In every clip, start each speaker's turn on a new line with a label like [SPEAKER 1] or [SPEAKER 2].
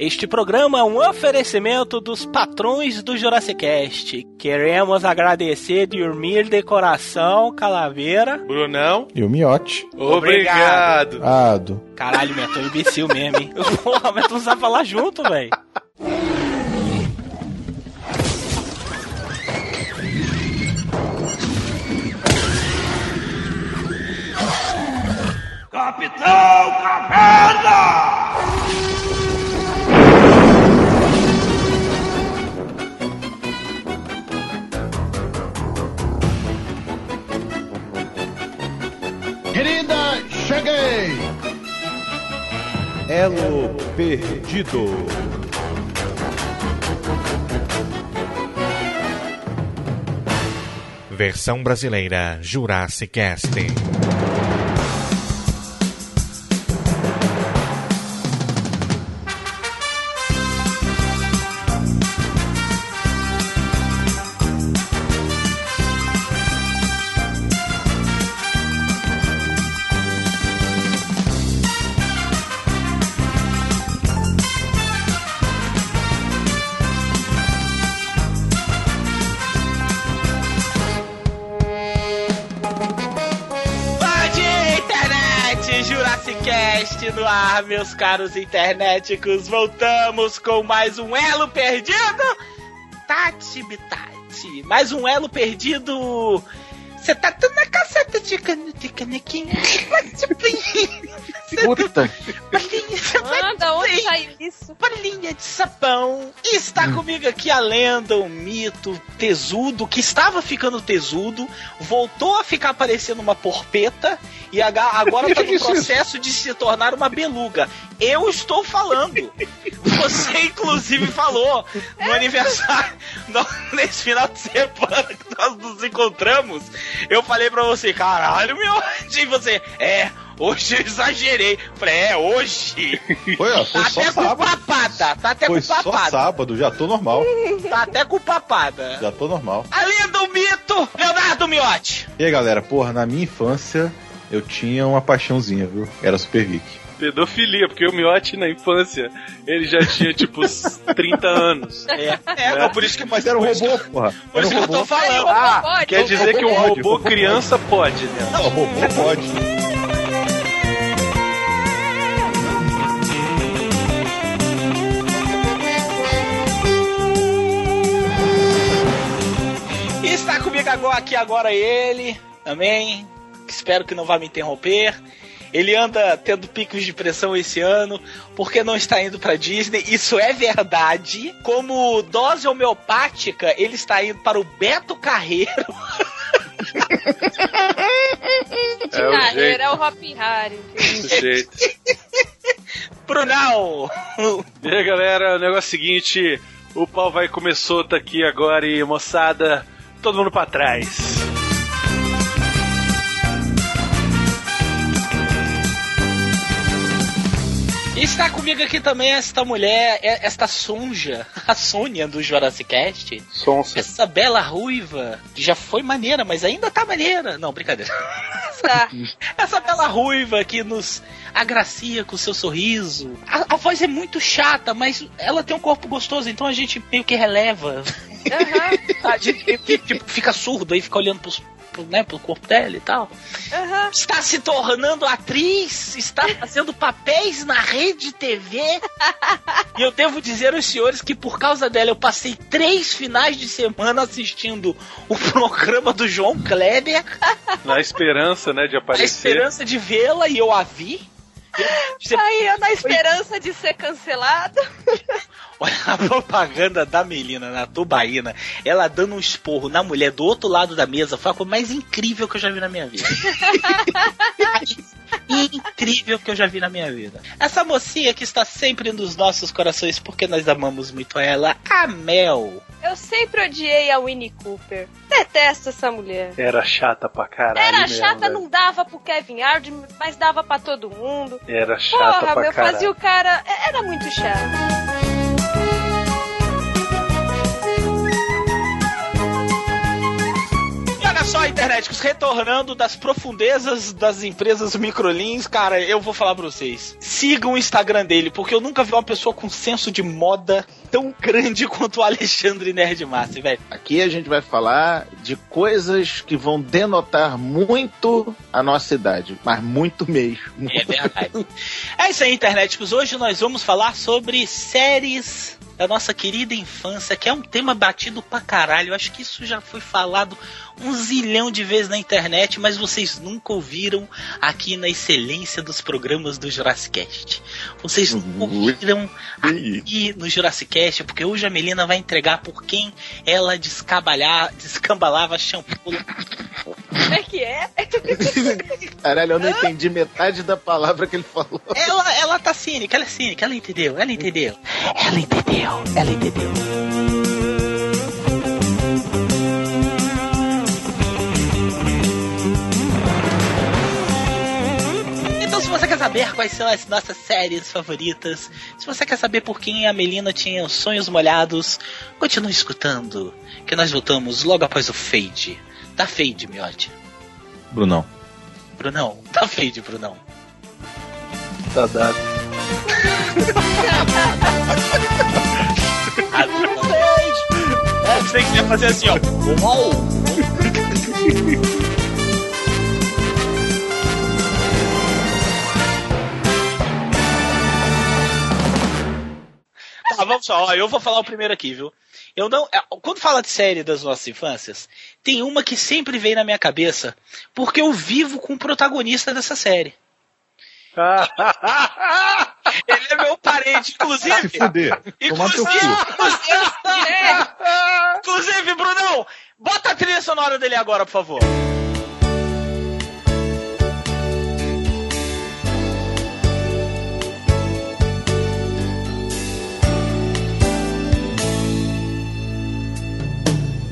[SPEAKER 1] Este programa é um oferecimento dos patrões do Jurassic Cast. Queremos agradecer dormir de coração, Calaveira.
[SPEAKER 2] Brunão.
[SPEAKER 3] E o Miote.
[SPEAKER 2] Obrigado.
[SPEAKER 3] Ado.
[SPEAKER 1] Caralho, Meton, imbecil mesmo, hein? Porra, Meton não sabe falar junto, velho.
[SPEAKER 4] Capitão Caverna!
[SPEAKER 5] Querida, cheguei!
[SPEAKER 3] Elo Perdido.
[SPEAKER 6] Versão brasileira Jurassic Cast.
[SPEAKER 1] Meus caros internéticos. Voltamos com mais um elo perdido. Tati Bitati, mais um elo perdido. Você tá dando na caceta de, cane... de canequinha.
[SPEAKER 2] Puta.
[SPEAKER 7] Anda, onde saiu isso?
[SPEAKER 1] Bolinha de sabão. E está comigo aqui a lenda, o mito, tesudo, que estava ficando tesudo, voltou a ficar parecendo uma porpeta e agora está no processo de se tornar uma beluga. Eu estou falando. Você, inclusive, falou no aniversário, no- nesse final de semana que nós nos encontramos. Eu falei pra você, caralho, meu. E você, é. Hoje eu exagerei. Falei, é, hoje.
[SPEAKER 3] Foi, ó,
[SPEAKER 1] Tá
[SPEAKER 3] foi só
[SPEAKER 1] até com
[SPEAKER 3] sábado.
[SPEAKER 1] papada, tá até
[SPEAKER 3] Foi
[SPEAKER 1] com
[SPEAKER 3] só
[SPEAKER 1] papada.
[SPEAKER 3] sábado, já tô normal.
[SPEAKER 1] Tá até com papada.
[SPEAKER 3] Já tô normal.
[SPEAKER 1] Além do mito, Leonardo Miotti.
[SPEAKER 3] E aí, galera, porra, na minha infância eu tinha uma paixãozinha, viu? Era Super Vic.
[SPEAKER 2] Pedofilia, porque o Miotti na infância, ele já tinha tipo uns 30 anos.
[SPEAKER 1] É, é, não, por isso que
[SPEAKER 3] Mas era um robô, porra.
[SPEAKER 1] Por isso que eu tô falando.
[SPEAKER 2] Ah,
[SPEAKER 7] pode.
[SPEAKER 2] quer dizer que um
[SPEAKER 3] robô pode,
[SPEAKER 2] robô
[SPEAKER 3] robô
[SPEAKER 2] criança pode, né?
[SPEAKER 3] Não, robô pode.
[SPEAKER 1] Agora, aqui agora ele, também, espero que não vá me interromper. Ele anda tendo picos de pressão esse ano, porque não está indo pra Disney. Isso é verdade. Como dose homeopática, ele está indo para o Beto Carreiro.
[SPEAKER 7] De
[SPEAKER 2] É o
[SPEAKER 7] carreira,
[SPEAKER 2] jeito.
[SPEAKER 7] é o Hop Harry.
[SPEAKER 1] Brunão!
[SPEAKER 2] E aí, galera, o negócio é o seguinte: o pau vai comer solto aqui agora e moçada, todo mundo pra trás.
[SPEAKER 1] E está comigo aqui também esta mulher, esta sonja, a Sônia do Jurassic Cast.
[SPEAKER 2] Sonsa.
[SPEAKER 1] Essa bela ruiva, que já foi maneira, mas ainda tá maneira. Não, brincadeira.
[SPEAKER 7] Tá.
[SPEAKER 1] Essa bela ruiva que nos agracia com seu sorriso. A, a voz é muito chata, mas ela tem um corpo gostoso, então a gente meio que releva. Que tipo, fica surdo aí, fica olhando pros, pro, né, pro corpo dela e tal.
[SPEAKER 7] aham.
[SPEAKER 1] Está se tornando atriz, está fazendo papéis na rede TV. e eu devo dizer aos senhores que por causa dela eu passei três finais de semana assistindo o programa do João Kleber,
[SPEAKER 2] Na esperança, né, de aparecer.
[SPEAKER 1] esperança de vê-la e eu a vi.
[SPEAKER 7] Aí, eu na esperança de ser cancelado.
[SPEAKER 1] Olha a propaganda da Melina na tubaína, ela dando um esporro na mulher do outro lado da mesa, foi a coisa mais incrível que eu já vi na minha vida. incrível que eu já vi na minha vida. Essa mocinha que está sempre nos nossos corações porque nós amamos muito ela, a Mel.
[SPEAKER 7] Eu sempre odiei a Winnie Cooper. Detesto essa mulher.
[SPEAKER 2] Era chata pra caralho.
[SPEAKER 7] Era
[SPEAKER 2] mesmo,
[SPEAKER 7] chata,
[SPEAKER 2] velho.
[SPEAKER 7] não dava pro Kevin Hart, mas dava pra todo mundo.
[SPEAKER 2] Era chata
[SPEAKER 7] Porra,
[SPEAKER 2] pra
[SPEAKER 7] meu,
[SPEAKER 2] caralho.
[SPEAKER 7] fazia o cara. Era muito chato.
[SPEAKER 1] Só, internet internéticos, retornando das profundezas das empresas microlins, cara, eu vou falar pra vocês. Sigam o Instagram dele, porque eu nunca vi uma pessoa com senso de moda tão grande quanto o Alexandre Nerdmaster, velho.
[SPEAKER 8] Aqui a gente vai falar de coisas que vão denotar muito a nossa idade, mas muito mesmo.
[SPEAKER 1] É verdade. é isso aí, internéticos. Hoje nós vamos falar sobre séries da nossa querida infância, que é um tema batido pra caralho. Eu acho que isso já foi falado um zilhão de vezes na internet, mas vocês nunca ouviram aqui na excelência dos programas do Jurassic Cast. Vocês nunca ouviram aqui no Jurassic Cast, porque hoje a Melina vai entregar por quem ela descabalhar, descambalava shampoo.
[SPEAKER 7] Como é que é?
[SPEAKER 8] Caralho, eu não entendi metade da palavra que ele falou.
[SPEAKER 1] Ela, ela tá cínica, ela é cínica, ela entendeu, ela entendeu. Ela entendeu, ela entendeu. Então, se você quer saber quais são as nossas séries favoritas, se você quer saber por quem a Melina tinha os sonhos molhados, continue escutando, que nós voltamos logo após o fade. Dá fade, miote.
[SPEAKER 3] Brunão.
[SPEAKER 1] Brunão, dá fade, Brunão.
[SPEAKER 8] Tá dado.
[SPEAKER 1] É, você quer fazer assim, ó. Uau! Tá, vamos só, ó, eu vou falar o primeiro aqui, viu? Eu não, é, quando fala de série das nossas infâncias, tem uma que sempre vem na minha cabeça, porque eu vivo com o protagonista dessa série. Ele é meu parente,
[SPEAKER 3] Se
[SPEAKER 1] inclusive.
[SPEAKER 3] fuder. Tomar teu
[SPEAKER 1] Inclusive,
[SPEAKER 3] cu.
[SPEAKER 1] inclusive, é. inclusive, Brunão, bota a trilha sonora dele agora, por favor.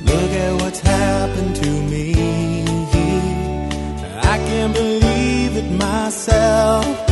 [SPEAKER 9] Look at what's happened myself.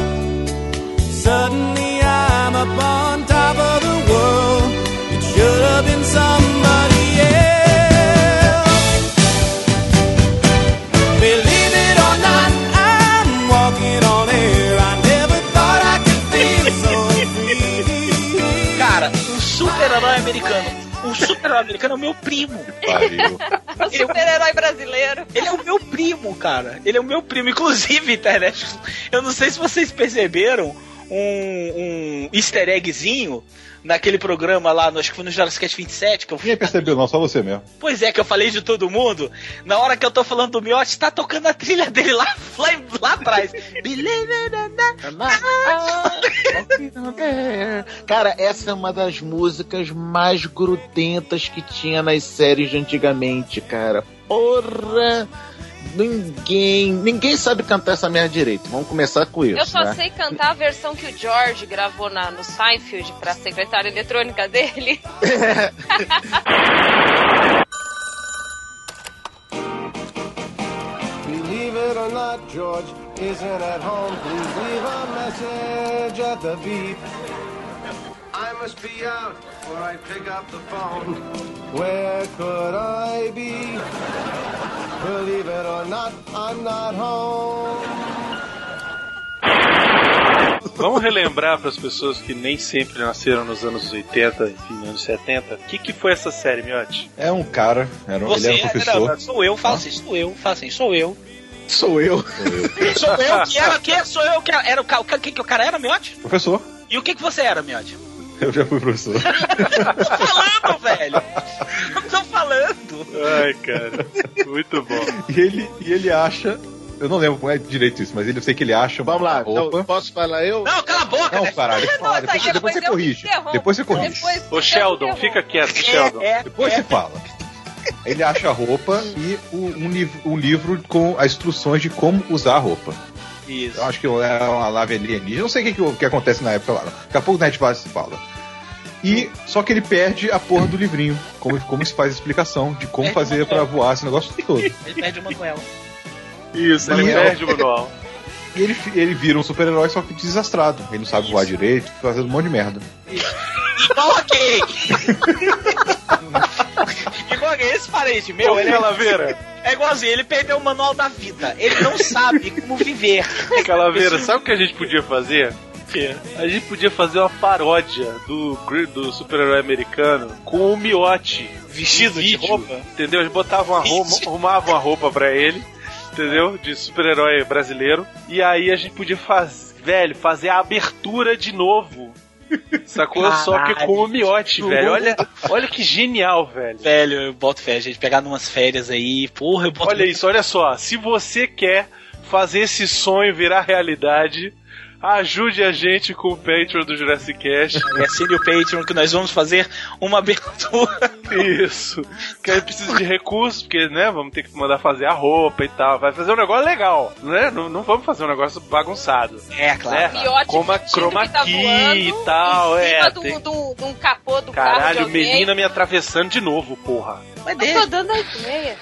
[SPEAKER 1] Super-herói americano é o meu primo.
[SPEAKER 3] Pariu.
[SPEAKER 7] O super-herói brasileiro.
[SPEAKER 1] Ele é o meu primo, cara. Ele é o meu primo. Inclusive, internet, eu não sei se vocês perceberam um, um easter eggzinho naquele programa lá, no, acho que foi no Jurassic Cast 27, que eu
[SPEAKER 3] Ninguém percebeu, não, só você mesmo.
[SPEAKER 1] Pois é, que eu falei de todo mundo. Na hora que eu tô falando do Miotti, tá tocando a trilha dele lá, lá, lá atrás.
[SPEAKER 8] Cara, essa é uma das músicas mais grudentas que tinha nas séries de antigamente, cara. Porra! Ninguém, ninguém sabe cantar essa merda direito. Vamos começar com isso.
[SPEAKER 7] Eu só
[SPEAKER 8] né?
[SPEAKER 7] sei cantar a versão que o George gravou na, no Seinfeld pra secretária eletrônica dele.
[SPEAKER 9] Believe it or not, George isn't at home. Please leave a message at the beep. I must be out before I pick up the phone. Where could I be? Believe it or not, I'm not home.
[SPEAKER 2] Vamos relembrar para as pessoas que nem sempre nasceram nos anos 80, enfim, nos anos 70. O que, que foi essa série, Miotti?
[SPEAKER 3] É um cara, era,
[SPEAKER 1] Você
[SPEAKER 3] ele era um professor.
[SPEAKER 1] não, sou eu, fala assim, sou eu, fala assim, sou eu.
[SPEAKER 8] Sou eu.
[SPEAKER 1] Sou eu que era, que sou eu que era, era o cara, o que, que o cara era, Miotti?
[SPEAKER 3] Professor,
[SPEAKER 1] E o que que você era, Miotti?
[SPEAKER 3] Eu já fui professor.
[SPEAKER 1] tô falando, velho. Eu tô falando.
[SPEAKER 2] Ai, cara, muito bom.
[SPEAKER 3] E ele, e ele acha. Eu não lembro como é direito isso, mas ele, eu sei que ele acha
[SPEAKER 8] Vamos lá, então,
[SPEAKER 3] roupa.
[SPEAKER 8] posso falar eu?
[SPEAKER 1] Não, cala a boca,
[SPEAKER 3] Não,
[SPEAKER 1] né?
[SPEAKER 3] caralho,
[SPEAKER 7] Não, tá,
[SPEAKER 3] depois, depois você corrige. Depois você corrige.
[SPEAKER 7] Depois
[SPEAKER 2] Ô Sheldon, fica quieto, Sheldon.
[SPEAKER 1] É,
[SPEAKER 3] Depois
[SPEAKER 1] é.
[SPEAKER 3] você fala. Ele acha a roupa e o- um, livro, um livro com as instruções de como usar a roupa.
[SPEAKER 1] Isso.
[SPEAKER 3] Eu acho que é uma nave alienígena. Não sei o que, que, o que acontece na época lá. Daqui a pouco na gente fala. E só que ele perde a porra do livrinho. Como, como se faz a explicação de como
[SPEAKER 1] Perde
[SPEAKER 3] fazer
[SPEAKER 1] uma
[SPEAKER 3] pra voar esse negócio todo.
[SPEAKER 1] Ele perde com ela.
[SPEAKER 2] Isso, ele
[SPEAKER 3] E-
[SPEAKER 2] perde o manual.
[SPEAKER 3] E ele, ele vira um super-herói, só que desastrado. Ele não sabe voar direito, fazendo um monte de merda.
[SPEAKER 1] Igual a quem? Igual a? Esse parente meu, ele é,
[SPEAKER 2] Calaveira,
[SPEAKER 1] é igualzinho, ele perdeu o manual da vida. Ele não sabe como viver.
[SPEAKER 2] Calaveira, sabe o que a gente podia fazer? A gente podia fazer uma paródia do, do super-herói americano com o miote.
[SPEAKER 1] Vestido de
[SPEAKER 2] Vídeo,
[SPEAKER 1] roupa?
[SPEAKER 2] Entendeu? Eles botavam uma roupa, arrumavam uma roupa pra ele, entendeu? De super-herói brasileiro. E aí a gente podia fazer, velho, fazer a abertura de novo. Sacou? Só que com o miote, velho. Olha, olha que genial, velho.
[SPEAKER 1] Velho, eu boto fé, gente pegar numas férias aí, porra, eu boto
[SPEAKER 2] Olha isso, olha só. Se você quer fazer esse sonho virar realidade, ajude a gente com o Patreon do Jurassic Cast.
[SPEAKER 1] É assine o Patreon que nós vamos fazer uma abertura.
[SPEAKER 2] Isso. Que aí precisa de recursos, porque, né, vamos ter que mandar fazer a roupa e tal. Vai fazer um negócio legal, né? Não, não vamos fazer um negócio bagunçado.
[SPEAKER 1] É,
[SPEAKER 2] Né?
[SPEAKER 7] Miote
[SPEAKER 2] Como a
[SPEAKER 7] fingindo
[SPEAKER 2] chroma
[SPEAKER 7] tá
[SPEAKER 2] key e tal,
[SPEAKER 7] em cima
[SPEAKER 2] é.
[SPEAKER 7] do,
[SPEAKER 2] tem-
[SPEAKER 7] do, de um capô do carro de
[SPEAKER 2] Caralho,
[SPEAKER 7] alguém.
[SPEAKER 2] Melina me atravessando de novo, porra.
[SPEAKER 1] Mas
[SPEAKER 7] Eu tô dando a ideia.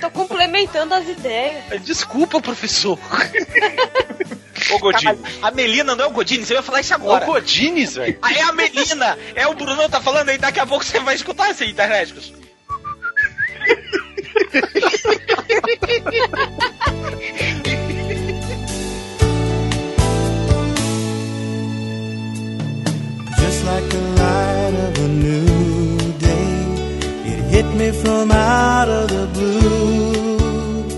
[SPEAKER 7] Tô complementando as ideias.
[SPEAKER 1] Desculpa, professor.
[SPEAKER 2] Ô, Godinho.
[SPEAKER 1] A Melina não é o Godini, você vai falar isso agora.
[SPEAKER 2] Ô, Godines, velho.
[SPEAKER 1] Ah, é a Melina, é o Brunão tá falando aí, daqui a pouco você vai escutar essa internet.
[SPEAKER 10] Just like the light of a new hit me from out of the blue.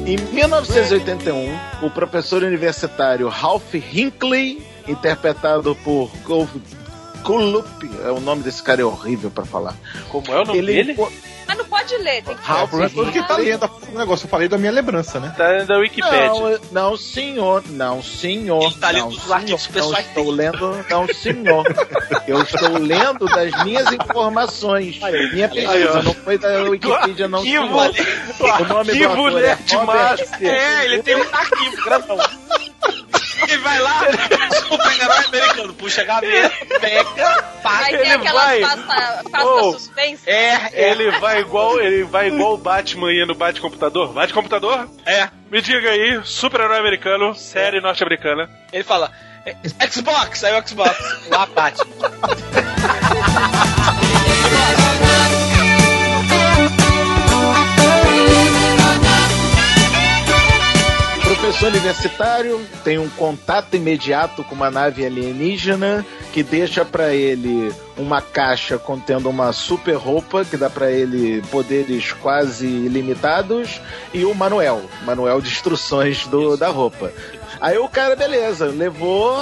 [SPEAKER 8] Em 1981, o professor universitário Ralph Hinckley, interpretado por Col- Kulup, é o nome desse cara é horrível pra falar.
[SPEAKER 2] Como é o nome
[SPEAKER 8] Ele
[SPEAKER 2] dele?
[SPEAKER 7] Mas não pode ler, tem que
[SPEAKER 3] É, o problema é todo que tá lendo o negócio. Eu falei da minha lembrança, né?
[SPEAKER 2] Tá da Wikipedia.
[SPEAKER 8] Não, não, senhor, não, senhor.
[SPEAKER 1] Ele tá lendo
[SPEAKER 8] não,
[SPEAKER 1] os
[SPEAKER 8] senhor,
[SPEAKER 1] artigos
[SPEAKER 8] não
[SPEAKER 1] pessoais
[SPEAKER 8] estou lendo, não, senhor. Eu estou lendo das minhas informações. Minha pesquisa não foi da Wikipedia, não, senhor. O nome do é Robert-
[SPEAKER 2] master.
[SPEAKER 1] É, ele tem um arquivo, grandão. Ele vai lá, super-herói americano, puxa a gaveta, pega.
[SPEAKER 7] Vai ter
[SPEAKER 2] Ele
[SPEAKER 7] aquelas
[SPEAKER 2] vai.
[SPEAKER 7] pasta, pasta
[SPEAKER 2] Oh.
[SPEAKER 7] suspensa.
[SPEAKER 1] É, é,
[SPEAKER 2] Ele vai igual, ele vai igual o Batman ia no Bate Computador. Bate Computador?
[SPEAKER 1] é.
[SPEAKER 2] Me diga aí, super-herói americano, série norte-americana.
[SPEAKER 1] Ele fala, é, Xbox, aí o Xbox, lá bate.
[SPEAKER 8] Professor universitário tem um contato imediato com uma nave alienígena que deixa pra ele uma caixa contendo uma super roupa que dá pra ele poderes quase ilimitados e o manual, manual de instruções do, da roupa. Aí o cara, beleza, levou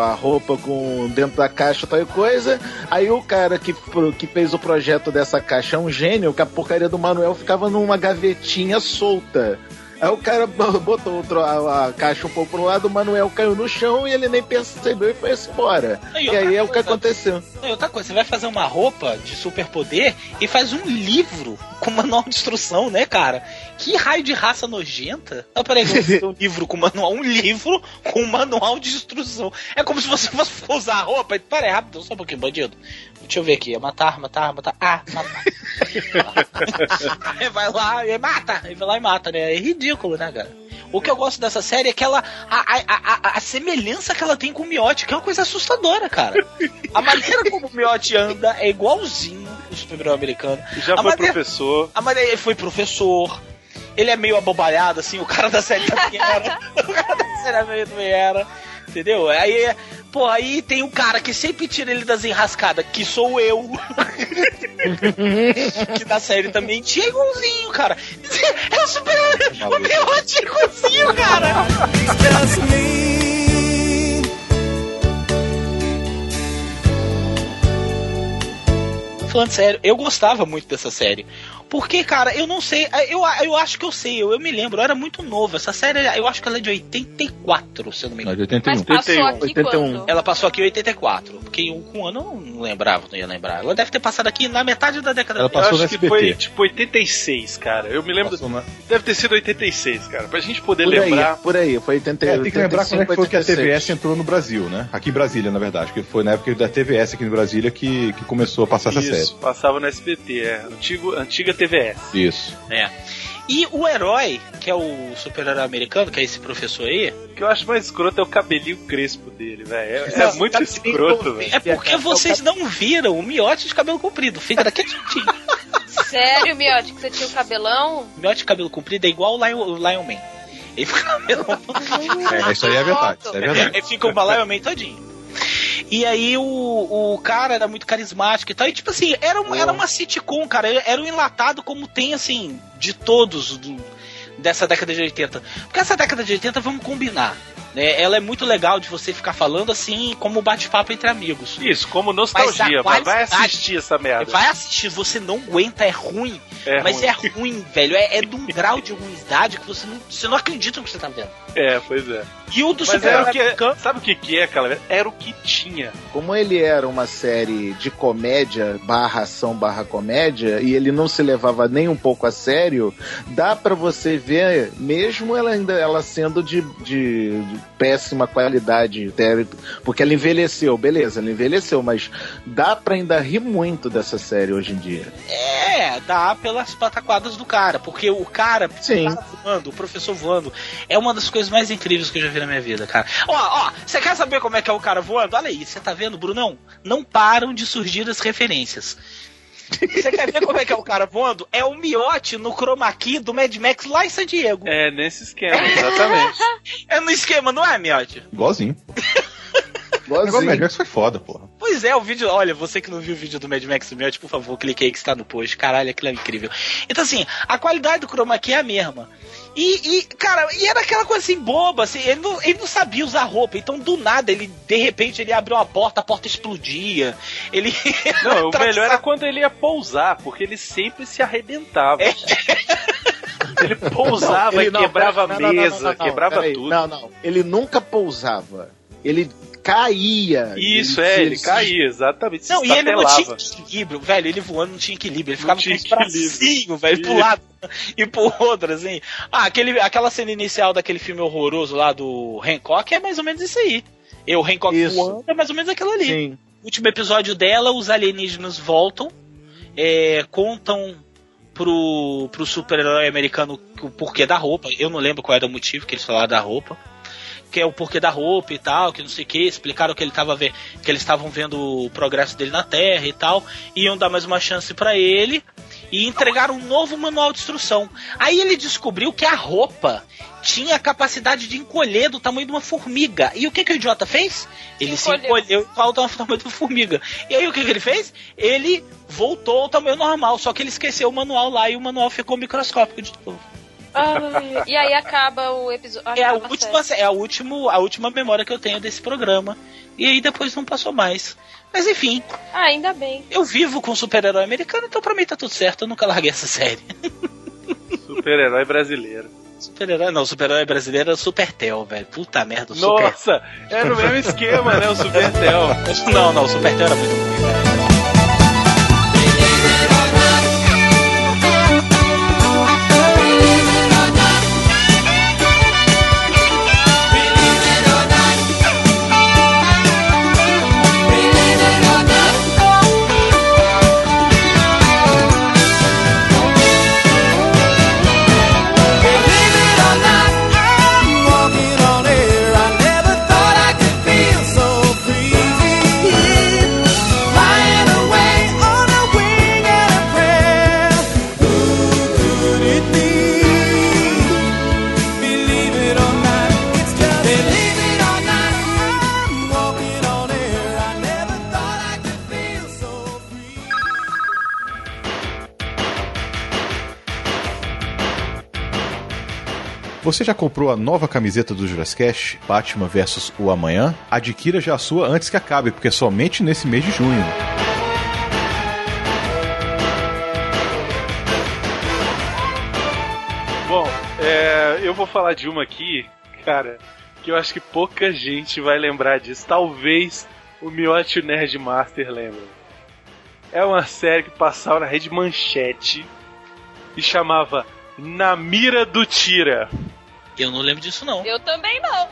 [SPEAKER 8] a roupa com dentro da caixa tal coisa. Aí o cara que, que fez o projeto dessa caixa é um gênio, que a porcaria do manual ficava numa gavetinha solta. Aí o cara botou a, caixa um pouco pro lado, o Manuel caiu no chão e ele nem percebeu e foi embora.
[SPEAKER 1] Aí,
[SPEAKER 8] E aí é o que
[SPEAKER 1] coisa.
[SPEAKER 8] aconteceu.
[SPEAKER 1] Não, outra coisa, você vai fazer uma roupa de superpoder e faz um livro com manual de instrução, né, cara? Que raio de raça nojenta. Não, peraí, um livro com manual, um livro com manual de instrução. É como se você fosse usar a roupa e, peraí, rápido, só um pouquinho, bandido. Deixa eu ver aqui, é matar, matar, matar, ah, matar. Vai lá e mata, e vai lá e mata, né? É ridículo, né, cara? O que eu gosto dessa série é que ela. A, a, a, a semelhança que ela tem com o Miotti, que é uma coisa assustadora, cara. A maneira como o Miotti anda é igualzinho o super americano.
[SPEAKER 2] Já foi
[SPEAKER 1] maneira-
[SPEAKER 2] professor.
[SPEAKER 1] A maneira, ele foi professor. Ele é meio abobalhado, assim, o cara da série também era. o cara da série também também era. Entendeu? Aí, pô, aí tem o cara que sempre tira ele das enrascadas, que sou eu. que da série também tinha igualzinho, cara. É o super. O Miotti é igualzinho, cara.
[SPEAKER 10] Just me.
[SPEAKER 1] Falando sério, eu gostava muito dessa série. Porque, cara, eu não sei, eu, eu acho que eu sei, eu, eu me lembro, eu era muito novo. Essa série, eu acho que ela é de 84, se eu não me
[SPEAKER 3] Não,
[SPEAKER 1] engano.
[SPEAKER 3] de 81.
[SPEAKER 7] Mas passou
[SPEAKER 2] 81.
[SPEAKER 7] aqui
[SPEAKER 8] 81.
[SPEAKER 7] quando?
[SPEAKER 1] Ela passou aqui em 84, porque um, com um ano eu não lembrava, não ia lembrar. Ela deve ter passado aqui na metade da década
[SPEAKER 3] Ela
[SPEAKER 1] de
[SPEAKER 2] Eu
[SPEAKER 3] Passou no
[SPEAKER 2] acho que
[SPEAKER 3] SBT.
[SPEAKER 2] foi tipo 86, cara. Eu me lembro.
[SPEAKER 3] Na-
[SPEAKER 2] Deve ter sido 86, cara. Pra gente poder
[SPEAKER 8] Por aí,
[SPEAKER 2] lembrar.
[SPEAKER 8] por aí, foi 80,
[SPEAKER 3] É, tem que lembrar quando é que foi que a
[SPEAKER 8] 85,
[SPEAKER 3] TVS entrou no Brasil, né? Aqui em Brasília, na verdade. Que foi na época da TVS aqui em Brasília que, que começou a passar essa série.
[SPEAKER 2] Isso, passava no SBT, é. Antigo, antiga TVS.
[SPEAKER 3] Isso.
[SPEAKER 1] É. E o herói, que é o super-herói americano, que é esse professor aí,
[SPEAKER 2] O que eu acho mais escroto é o cabelinho crespo dele, velho. É, é muito
[SPEAKER 8] cabelinho
[SPEAKER 2] escroto, velho.
[SPEAKER 1] é porque vocês não viram o miote de cabelo comprido. Fica daquele jeitinho.
[SPEAKER 7] Sério, Miotti, que você tinha o cabelão?
[SPEAKER 1] Miote de cabelo comprido é igual o Lion, o Lion Man. Ele fica cabelão.
[SPEAKER 3] É, isso aí é verdade. Isso é verdade.
[SPEAKER 1] Ele fica o Lion Man todinho. E aí o, o cara era muito carismático e tal. E tipo assim, era, um- era uma sitcom, cara. Era um enlatado como tem, assim, de todos do- dessa década de 80. Porque essa década de 80, vamos combinar. Né? Ela é muito legal de você ficar falando assim, como bate-papo entre amigos.
[SPEAKER 2] Isso, como nostalgia,
[SPEAKER 1] Mas
[SPEAKER 2] vai assistir essa merda.
[SPEAKER 1] Vai assistir, você não aguenta, é ruim.
[SPEAKER 2] É
[SPEAKER 1] mas
[SPEAKER 2] ruim.
[SPEAKER 1] é ruim, velho. É, é de um grau de ruindade que você não, você não acredita no que você tá vendo.
[SPEAKER 2] É, pois é.
[SPEAKER 1] E o do
[SPEAKER 2] Mas era o
[SPEAKER 1] super
[SPEAKER 2] que. Sabe o que, que é, cara? Era o que tinha.
[SPEAKER 8] Como ele era uma série de comédia, barra ação, barra comédia, e ele não se levava nem um pouco a sério, dá pra você ver, mesmo ela ainda ela sendo de, de- de péssima qualidade, porque ela envelheceu, beleza, ela envelheceu, mas dá pra ainda rir muito dessa série hoje em dia.
[SPEAKER 1] É, dá pelas pataquadas do cara, porque o cara,
[SPEAKER 8] Sim.
[SPEAKER 1] o cara voando, o professor voando, é uma das coisas mais incríveis que eu já vi na minha vida, cara. Ó, ó, você quer saber como é que é o cara voando? Olha aí, você tá vendo, Brunão? Não param de surgir as referências. Você quer ver como é que é o cara voando? É o miote no chroma key do Mad Max lá em San Diego.
[SPEAKER 2] É, nesse esquema, exatamente.
[SPEAKER 1] É no esquema, não é, miote?
[SPEAKER 3] Igualzinho. O. Mad Max foi foda, porra.
[SPEAKER 1] Pois é, o vídeo. Olha, você que não viu o vídeo do Mad Max do Miotti, por favor, clique aí que está no post. Caralho, aquilo é incrível. Então, assim, a qualidade do chroma key é a mesma. E, e, cara, e era aquela coisa assim, boba, assim, ele não, ele não sabia usar roupa. Então, do nada, ele, de repente, ele abriu uma porta, a porta explodia. Ele.
[SPEAKER 2] Não, o melhor era quando ele ia pousar, porque ele sempre se arrebentava. Ele pousava
[SPEAKER 8] Ele
[SPEAKER 2] e
[SPEAKER 8] não,
[SPEAKER 2] quebrava
[SPEAKER 8] pera-
[SPEAKER 2] a
[SPEAKER 8] não, não, não,
[SPEAKER 2] mesa,
[SPEAKER 8] não, não,
[SPEAKER 2] quebrava tudo.
[SPEAKER 8] Não, não. Ele nunca pousava. Ele caía.
[SPEAKER 2] Isso, é, ele caía, exatamente.
[SPEAKER 1] Não, e ele não tinha equilíbrio, velho. Ele voando não tinha equilíbrio. Ele ficava com os bracinhos, velho, pro lado e pro outro, assim. Ah, aquele, aquela cena inicial daquele filme horroroso lá do Hancock é mais ou menos isso aí. Eu, Hancock
[SPEAKER 8] Isso.
[SPEAKER 1] voando, é mais ou menos aquilo ali.
[SPEAKER 8] Sim.
[SPEAKER 1] último episódio dela, os alienígenas voltam, é, contam pro, pro super-herói americano o porquê da roupa. Eu não lembro qual era o motivo que eles falaram da roupa. Que é o porquê da roupa e tal, que não sei o que, explicaram que ele tava ve que eles estavam vendo o progresso dele na Terra e tal, iam dar mais uma chance pra ele e entregaram um novo manual de instrução. Aí ele descobriu que a roupa tinha a capacidade de encolher do tamanho de uma formiga. E o que, que o idiota fez? Ele se
[SPEAKER 7] encolheu.
[SPEAKER 1] encolheu igual ao tamanho de uma formiga. E aí o que, que ele fez? Ele voltou ao tamanho normal, só que ele esqueceu o manual lá e o manual ficou microscópico de novo.
[SPEAKER 7] Ai, e aí acaba o episódio.
[SPEAKER 1] É a, última,
[SPEAKER 7] série.
[SPEAKER 1] é a, último, a última memória que eu tenho desse programa. E aí depois não passou mais. Mas enfim,
[SPEAKER 7] Ah, ainda bem.
[SPEAKER 1] eu vivo com super-herói americano, então pra mim tá tudo certo. Eu nunca larguei essa série.
[SPEAKER 2] Super-herói brasileiro.
[SPEAKER 1] Super-herói, não, super-herói brasileiro é o Supertel, velho. Puta merda, o Super.
[SPEAKER 2] Nossa, era o mesmo esquema, né? O Supertel.
[SPEAKER 1] Não, não, o Supertel era muito ruim, velho.
[SPEAKER 3] Você já comprou a nova camiseta do Jurassic Batman vs o Amanhã? Adquira já a sua antes que acabe, porque é somente nesse mês de junho.
[SPEAKER 2] Bom, é, eu vou falar de uma aqui, cara, que eu acho que pouca gente vai lembrar disso. Talvez o Miotti e o Nerd Master lembrem. É uma série que passava na rede Manchete e chamava Na Mira do Tira.
[SPEAKER 1] Eu não lembro disso, não.
[SPEAKER 7] Eu também não.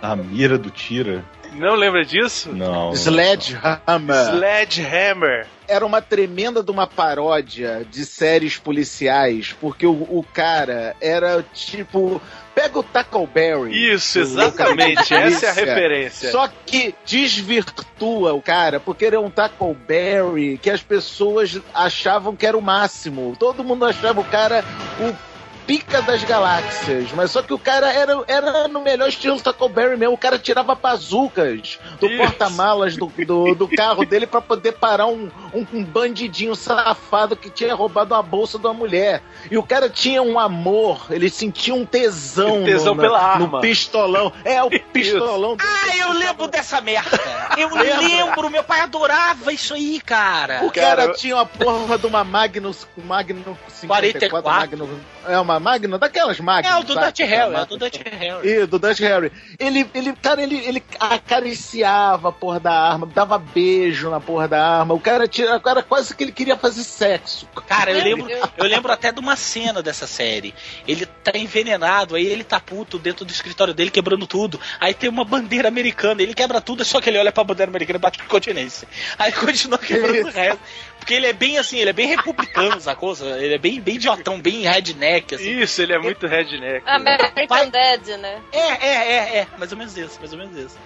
[SPEAKER 3] A mira do Tira.
[SPEAKER 2] Não lembra disso?
[SPEAKER 3] Não.
[SPEAKER 8] Sledgehammer.
[SPEAKER 2] Sledgehammer.
[SPEAKER 8] Era uma tremenda de uma paródia de séries policiais, porque o, o cara era tipo. Pega o Tackleberry.
[SPEAKER 2] Isso, exatamente. Essa é a referência.
[SPEAKER 8] Só que desvirtua o cara, porque ele é um Tackleberry que as pessoas achavam que era o máximo. Todo mundo achava o cara o pica das galáxias. Mas só que o cara era, era no melhor estilo Tackleberry mesmo. O cara tirava bazucas do porta-malas do, do, do carro dele pra poder parar um, um, um bandidinho safado que tinha roubado uma bolsa de uma mulher. E o cara tinha um amor, ele sentia um tesão,
[SPEAKER 2] Tesão
[SPEAKER 8] no,
[SPEAKER 2] pela
[SPEAKER 8] no
[SPEAKER 2] arma.
[SPEAKER 8] pistolão. É, o pistolão.
[SPEAKER 1] Ah, eu lembro dessa merda. Eu lembro, meu pai adorava isso aí, cara.
[SPEAKER 8] O cara,
[SPEAKER 2] Cara,
[SPEAKER 8] tinha uma porra de uma Magnus, Magnum 54,
[SPEAKER 1] 44.
[SPEAKER 8] Magnum, é uma Magnum, daquelas Magnum.
[SPEAKER 1] É o do? Dutch Harry, é do Dutch Harry.
[SPEAKER 8] E do Dutch Harry. Ele, ele, cara, ele, ele acariciava a porra da arma, dava beijo na porra da arma. O cara tira, o cara quase que ele queria fazer sexo.
[SPEAKER 1] Cara, eu lembro, eu lembro até de uma cena dessa série. Ele tá envenenado, aí ele tá puto dentro do escritório dele, quebrando tudo. Aí tem uma bandeira americana, ele quebra tudo, só que ele olha pra bandeira americana e bate com continência. Aí continua quebrando o resto. Porque ele é bem assim, ele é bem republicano, sacou? Ele é bem, bem idiotão, bem redneck, assim.
[SPEAKER 2] Isso, ele é muito redneck.
[SPEAKER 7] American
[SPEAKER 1] Pai-
[SPEAKER 7] Dad, né?
[SPEAKER 1] É, é, é, é. Mais ou menos isso, mais ou menos isso.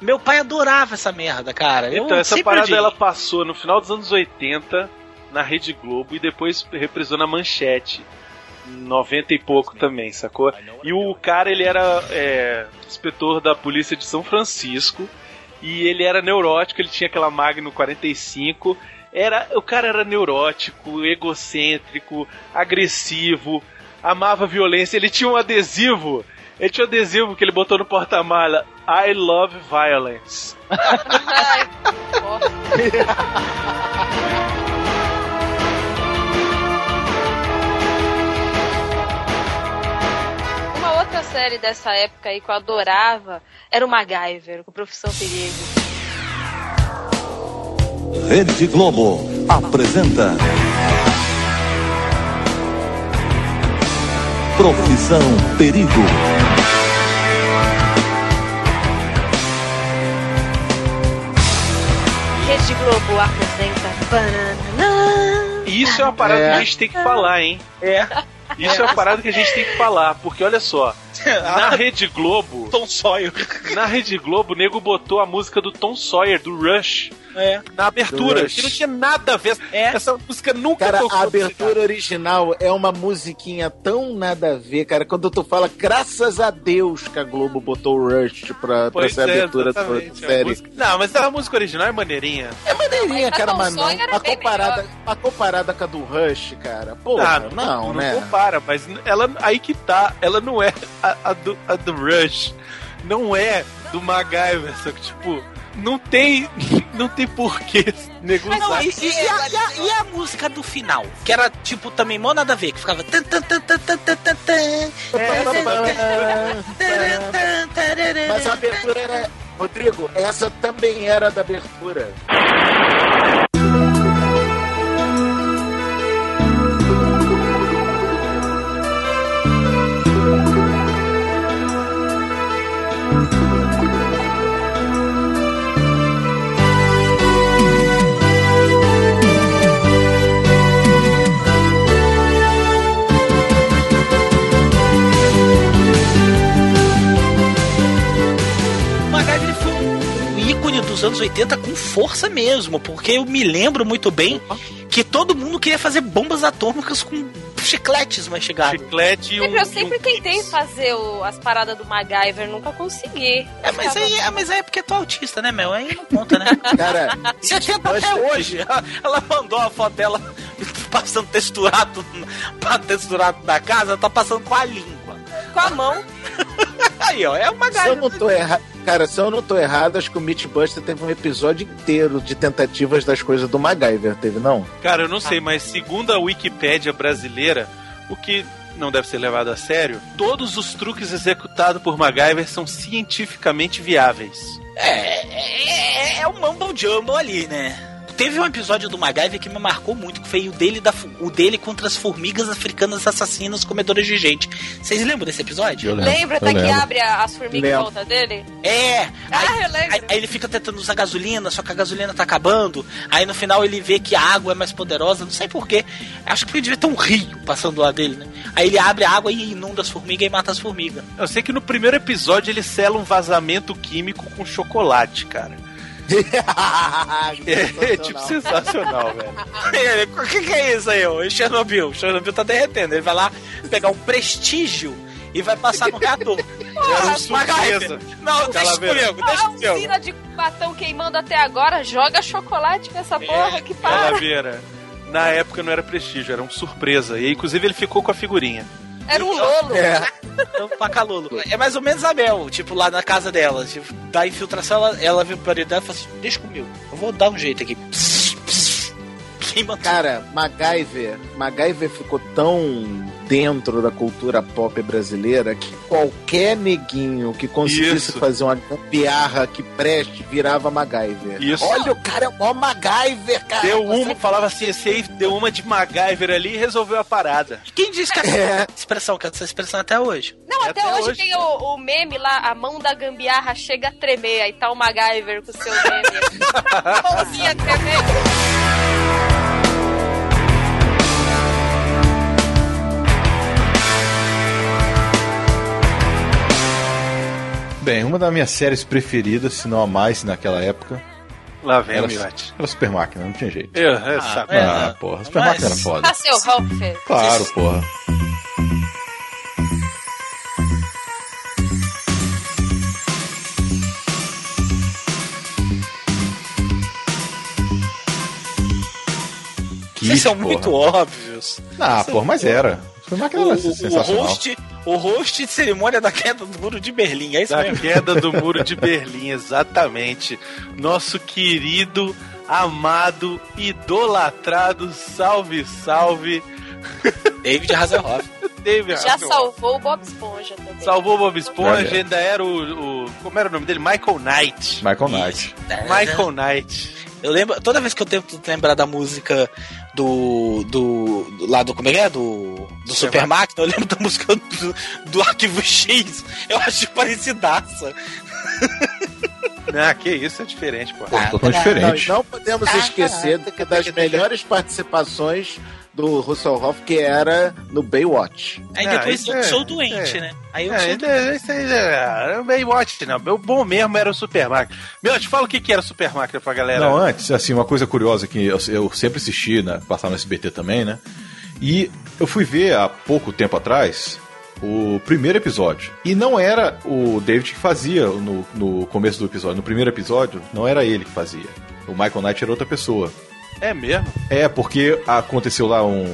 [SPEAKER 1] Meu pai adorava essa merda, cara. Eu
[SPEAKER 2] Então, essa parada
[SPEAKER 1] odiei.
[SPEAKER 2] ela passou no final dos anos 80 na Rede Globo e depois reprisou na Manchete. 90 e pouco também, sacou? E o cara, ele era é, inspetor da polícia de São Francisco e ele era neurótico, ele tinha aquela Magno 45. Era, o cara era neurótico, egocêntrico, agressivo, amava violência. Ele tinha um adesivo, ele tinha um adesivo que ele botou no porta-mala: I love violence.
[SPEAKER 7] Ai. Uma outra série dessa época aí que eu adorava era o MacGyver, com Profissão Perigo.
[SPEAKER 11] Rede Globo apresenta. Profissão Perigo.
[SPEAKER 7] Rede Globo apresenta Banana.
[SPEAKER 2] E isso é uma parada
[SPEAKER 8] É.
[SPEAKER 2] que a gente tem que falar, hein?
[SPEAKER 1] É.
[SPEAKER 2] Isso é uma parada que a gente tem que falar, porque olha só, na Rede Globo,
[SPEAKER 1] Tom Sawyer.
[SPEAKER 2] na Rede Globo, o nego botou a música do Tom Sawyer, do Rush,
[SPEAKER 1] É.
[SPEAKER 2] na abertura, que não tinha nada a ver.
[SPEAKER 1] É.
[SPEAKER 2] Essa música nunca
[SPEAKER 8] Cara,
[SPEAKER 2] tocou
[SPEAKER 8] a abertura original é uma musiquinha tão nada a ver, cara. Quando tu fala, graças a Deus que a Globo botou o Rush pra, pra
[SPEAKER 2] Pois
[SPEAKER 8] ser a
[SPEAKER 2] é,
[SPEAKER 8] abertura da
[SPEAKER 2] a
[SPEAKER 8] série.
[SPEAKER 2] música- Não, mas a música original é maneirinha.
[SPEAKER 8] É maneirinha,
[SPEAKER 7] Mas
[SPEAKER 8] cara, mas não. A comparada, a comparada com a do Rush, cara. Porra,
[SPEAKER 2] Ah,
[SPEAKER 8] não,
[SPEAKER 2] não,
[SPEAKER 8] né?
[SPEAKER 2] compara, mas ela aí que tá, ela não é a, a do, a do Rush, não é do MacGyver, só que tipo, não tem, não tem porquê negociar.
[SPEAKER 1] Não, e, e- e a, e a- e a música do final? Que era tipo também mó nada a ver, que ficava.
[SPEAKER 8] Mas a abertura era. Rodrigo, essa também era da abertura.
[SPEAKER 1] Anos 80 com força mesmo, porque eu me lembro muito bem que todo mundo queria fazer bombas atômicas com chicletes mastigados.
[SPEAKER 2] Chiclete e um,
[SPEAKER 7] Sempre, eu
[SPEAKER 2] e
[SPEAKER 7] sempre
[SPEAKER 2] um
[SPEAKER 7] tentei
[SPEAKER 2] Kicks.
[SPEAKER 7] fazer o- as paradas do MacGyver, nunca consegui.
[SPEAKER 1] É, mas aí, é, mas aí é porque tu é autista, né, Mel? Aí não conta, né?
[SPEAKER 8] Cara,
[SPEAKER 1] Você tenta até hoje. Ela, ela mandou a foto dela passando texturado, pra texturado da casa, ela tá passando com a língua.
[SPEAKER 7] Com a mão.
[SPEAKER 1] Aí, ó, é uma
[SPEAKER 8] se eu não tô errado. Cara, se eu não tô errado, acho que o Mythbuster teve um episódio inteiro de tentativas das coisas do MacGyver, teve não?
[SPEAKER 2] Cara, eu não sei, mas segundo a Wikipédia brasileira, o que não deve ser levado a sério, todos os truques executados por MacGyver são cientificamente viáveis.
[SPEAKER 1] É, é, é um mumble jumble ali, né? Teve um episódio do MacGyver que me marcou muito, que foi o dele, da, o dele contra as formigas africanas assassinas comedoras de gente. Vocês lembram desse episódio?
[SPEAKER 3] Eu lembro.
[SPEAKER 7] Lembra
[SPEAKER 3] eu
[SPEAKER 7] até que
[SPEAKER 3] lembro.
[SPEAKER 7] abre a- as formigas em volta dele?
[SPEAKER 1] É!
[SPEAKER 7] Ah, eu lembro.
[SPEAKER 1] Aí, aí ele fica tentando usar gasolina, só que a gasolina tá acabando. Aí no final ele vê que a água é mais poderosa, não sei porquê. Acho que devia ter um rio passando lá dele, né? Aí ele abre a água e inunda as formigas e mata as formigas.
[SPEAKER 2] Eu sei que no primeiro episódio ele sela um vazamento químico com chocolate, cara. É, tipo sensacional, velho.
[SPEAKER 1] Ele, O que, que é isso aí, ô? Chernobyl? Chernobyl tá derretendo. Ele vai lá pegar um prestígio e vai passar no reator.
[SPEAKER 2] Era um surpresa.
[SPEAKER 1] Não, deixa comigo, deixa
[SPEAKER 7] A
[SPEAKER 1] comigo.
[SPEAKER 7] usina de batão queimando até agora, joga chocolate nessa porra que para.
[SPEAKER 2] Calaveira. Na época não era prestígio, era um surpresa. E inclusive ele ficou com a figurinha.
[SPEAKER 7] Era um lolo.
[SPEAKER 1] Então, Pacalolo. É mais ou menos a Mel, tipo, lá na casa dela. Tipo, da infiltração, ela, ela viu marido dela e falou assim: deixa comigo, eu vou dar um jeito aqui. Pss, pss. Queima tudo.
[SPEAKER 8] Cara, MacGyver, MacGyver ficou tão dentro da cultura pop brasileira que qualquer neguinho que conseguisse
[SPEAKER 2] Isso.
[SPEAKER 8] fazer uma gambiarra que preste virava MacGyver.
[SPEAKER 2] Isso.
[SPEAKER 8] Olha, o cara é o maior MacGyver, cara.
[SPEAKER 2] Deu
[SPEAKER 8] Você-
[SPEAKER 2] uma, falava assim, esse aí deu uma de MacGyver ali e resolveu a parada.
[SPEAKER 1] Quem disse que essa
[SPEAKER 8] É.
[SPEAKER 1] expressão, que essa expressão até hoje?
[SPEAKER 7] Não,
[SPEAKER 2] É
[SPEAKER 7] até,
[SPEAKER 2] até
[SPEAKER 7] hoje,
[SPEAKER 2] hoje,
[SPEAKER 7] tem o, o meme lá, a mão da gambiarra chega a tremer, aí tá o MacGyver com o seu meme. Mãozinha tremendo.
[SPEAKER 3] Bem, uma das minhas séries preferidas, se não a mais naquela época,
[SPEAKER 2] Lá vem
[SPEAKER 3] era,
[SPEAKER 2] o Miotti.
[SPEAKER 3] era Super Máquina, não tinha jeito.
[SPEAKER 2] Eu, é, saco.
[SPEAKER 1] é.
[SPEAKER 3] Ah, porra, Super
[SPEAKER 1] mas-
[SPEAKER 3] Máquina era foda.
[SPEAKER 7] Ah, seu Ralph.
[SPEAKER 3] Claro, porra.
[SPEAKER 1] Vocês são
[SPEAKER 3] porra.
[SPEAKER 1] muito óbvios.
[SPEAKER 3] Ah, porra, mas era. Super Máquina
[SPEAKER 1] O,
[SPEAKER 3] era
[SPEAKER 1] o,
[SPEAKER 3] sensacional.
[SPEAKER 1] host, o host de cerimônia da queda do muro de Berlim, é isso
[SPEAKER 2] Da
[SPEAKER 1] mesmo?
[SPEAKER 2] queda do muro de Berlim, exatamente. Nosso querido, amado, idolatrado, salve, salve,
[SPEAKER 1] David Hasselhoff.
[SPEAKER 2] David
[SPEAKER 7] Já
[SPEAKER 2] Hasselhoff.
[SPEAKER 7] salvou o Bob Esponja também.
[SPEAKER 2] Salvou o Bob Esponja, ainda era o, o- Como era o nome dele? Michael Knight.
[SPEAKER 3] Michael Knight.
[SPEAKER 2] Michael Knight.
[SPEAKER 1] Eu lembro, toda vez que eu tento lembrar da música do. do. do lá do. Como é que é? Do. Do Super Máquina, eu lembro da música do, do Arquivo X. Eu acho parecidaça.
[SPEAKER 2] Ah, que isso, é diferente, pô.
[SPEAKER 3] Totalmente
[SPEAKER 8] Não,
[SPEAKER 3] diferente.
[SPEAKER 8] e não podemos esquecer que das melhores participações do Russell Hoff, que era no Baywatch.
[SPEAKER 1] Aí
[SPEAKER 2] Ah,
[SPEAKER 1] depois eu
[SPEAKER 2] é-
[SPEAKER 1] sou doente,
[SPEAKER 2] é.
[SPEAKER 1] né? Aí eu
[SPEAKER 2] É,
[SPEAKER 1] sou
[SPEAKER 2] isso é- isso aí é- era o Baywatch, não. O bom mesmo era o Super Máquina. Meu, te fala o que, que era o Super Máquina pra galera.
[SPEAKER 3] Não, antes, assim, uma coisa curiosa que eu, eu sempre assisti, né, passar no SBT também, né? E eu fui ver há pouco tempo atrás o primeiro episódio. E não era o David que fazia no, no começo do episódio. No primeiro episódio, não era ele que fazia. O Michael Knight era outra pessoa.
[SPEAKER 2] É mesmo?
[SPEAKER 3] É, porque aconteceu lá um,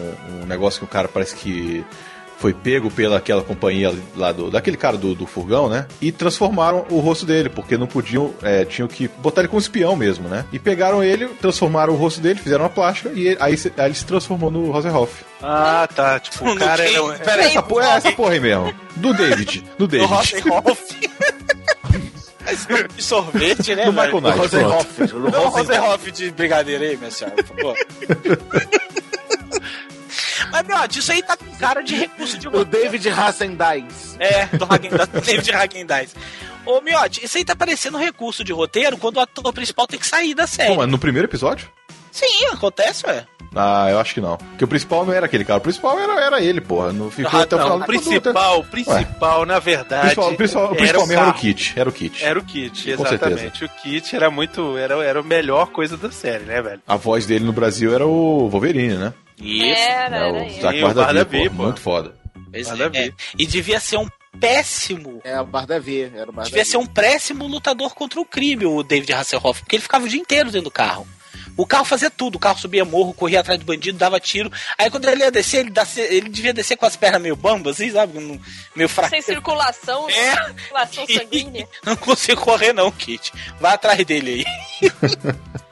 [SPEAKER 3] um negócio que o cara parece que foi pego pela aquela companhia lá do. daquele cara do, do furgão, né? E transformaram o rosto dele, porque não podiam. é, tinham que botar ele como espião mesmo, né? E pegaram ele, transformaram o rosto dele, fizeram uma plástica e ele- aí, aí ele se transformou no Rosenhoff.
[SPEAKER 2] Ah, tá. Tipo, o cara era. um-
[SPEAKER 3] Pera, essa porra, é essa porra aí mesmo. Do David. Do
[SPEAKER 1] do
[SPEAKER 3] David.
[SPEAKER 1] Rosenhoff. de sorvete, né?
[SPEAKER 3] Do
[SPEAKER 1] velho?
[SPEAKER 3] Michael Knight.
[SPEAKER 8] Rosen
[SPEAKER 3] pronto.
[SPEAKER 8] Hoff. do
[SPEAKER 1] Não,
[SPEAKER 8] Rosen Hoff.
[SPEAKER 1] Rosenhoff de brigadeiro aí, minha senhora, por favor. Mas, meu, isso aí tá com cara de recurso de
[SPEAKER 8] O David Hassendice.
[SPEAKER 1] É, do David Hagen-Dazs. Ô, Miotti, isso aí tá parecendo um recurso de roteiro quando o ator principal tem que sair da série.
[SPEAKER 3] Pô, mas no primeiro episódio?
[SPEAKER 1] Sim, acontece, ué.
[SPEAKER 3] Ah, eu acho que não. Porque o principal não era aquele cara. O principal era, era ele, porra. Não ficou
[SPEAKER 1] Ah,
[SPEAKER 3] até o
[SPEAKER 2] Não,
[SPEAKER 3] final
[SPEAKER 2] o principal, o principal, na
[SPEAKER 3] O
[SPEAKER 2] verdade.
[SPEAKER 3] principal, o principal, o
[SPEAKER 2] era
[SPEAKER 3] principal
[SPEAKER 2] o
[SPEAKER 3] mesmo era o. Kit. Era o Kit.
[SPEAKER 2] Era o Kit,
[SPEAKER 3] Com
[SPEAKER 2] exatamente. O Kit era muito. Era, era a melhor coisa da série, né, velho?
[SPEAKER 3] A voz dele no Brasil era o Wolverine, né?
[SPEAKER 1] Isso.
[SPEAKER 7] Era,
[SPEAKER 3] É,
[SPEAKER 7] era
[SPEAKER 3] o. Zac
[SPEAKER 2] o
[SPEAKER 3] Bardavi. Muito foda.
[SPEAKER 1] É, é. E devia ser um péssimo.
[SPEAKER 8] É o Bardavi. Era o Bardavi.
[SPEAKER 1] Devia ser um péssimo lutador contra o crime, o David Hasselhoff, porque ele ficava o dia inteiro dentro do carro. O carro fazia tudo, o carro subia morro, corria atrás do bandido, dava tiro. Aí quando ele ia descer, ele, dá- ele devia descer com as pernas meio bambas, assim, sabe? Meio fraco.
[SPEAKER 7] Sem circulação,
[SPEAKER 1] É.
[SPEAKER 7] circulação sanguínea.
[SPEAKER 1] Não consigo correr não, Kit. Vai atrás dele aí.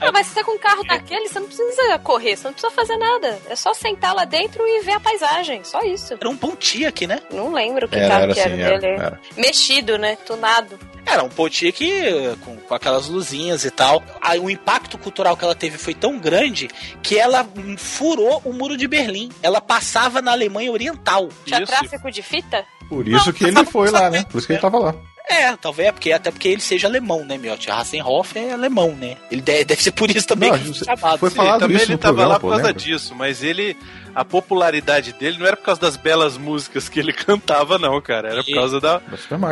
[SPEAKER 7] Ah, mas você tá com um carro daquele, você não precisa correr, você não precisa fazer nada. É só sentar lá dentro e ver a paisagem. Só isso.
[SPEAKER 1] Era um Pontiac, né?
[SPEAKER 7] Não lembro que
[SPEAKER 3] Era,
[SPEAKER 7] carro
[SPEAKER 3] era
[SPEAKER 7] que era
[SPEAKER 3] assim, era,
[SPEAKER 7] dele.
[SPEAKER 3] era.
[SPEAKER 7] Mexido, né? Tunado.
[SPEAKER 1] Era um Pontiac com, com aquelas luzinhas e tal. Aí o impacto cultural que ela teve foi tão grande que ela furou o muro de Berlim. Ela passava na Alemanha Oriental.
[SPEAKER 7] Tinha tráfico de fita?
[SPEAKER 3] Por isso
[SPEAKER 1] Não,
[SPEAKER 3] que ele foi lá, né? Por isso que ele tava lá.
[SPEAKER 1] É, talvez é porque, até porque ele seja alemão, né, Miotti? Hassenhoff é alemão, né? Ele deve, deve ser por isso também
[SPEAKER 3] Não,
[SPEAKER 1] que
[SPEAKER 3] isso-
[SPEAKER 1] foi chamado.
[SPEAKER 3] foi
[SPEAKER 2] Sim,
[SPEAKER 3] falado
[SPEAKER 2] também
[SPEAKER 3] isso
[SPEAKER 2] ele
[SPEAKER 3] no
[SPEAKER 2] tava
[SPEAKER 3] programa,
[SPEAKER 2] lá por causa
[SPEAKER 3] lembra?
[SPEAKER 2] disso, mas ele. A popularidade dele não era por causa das belas músicas que ele cantava, não, cara. Era por causa da,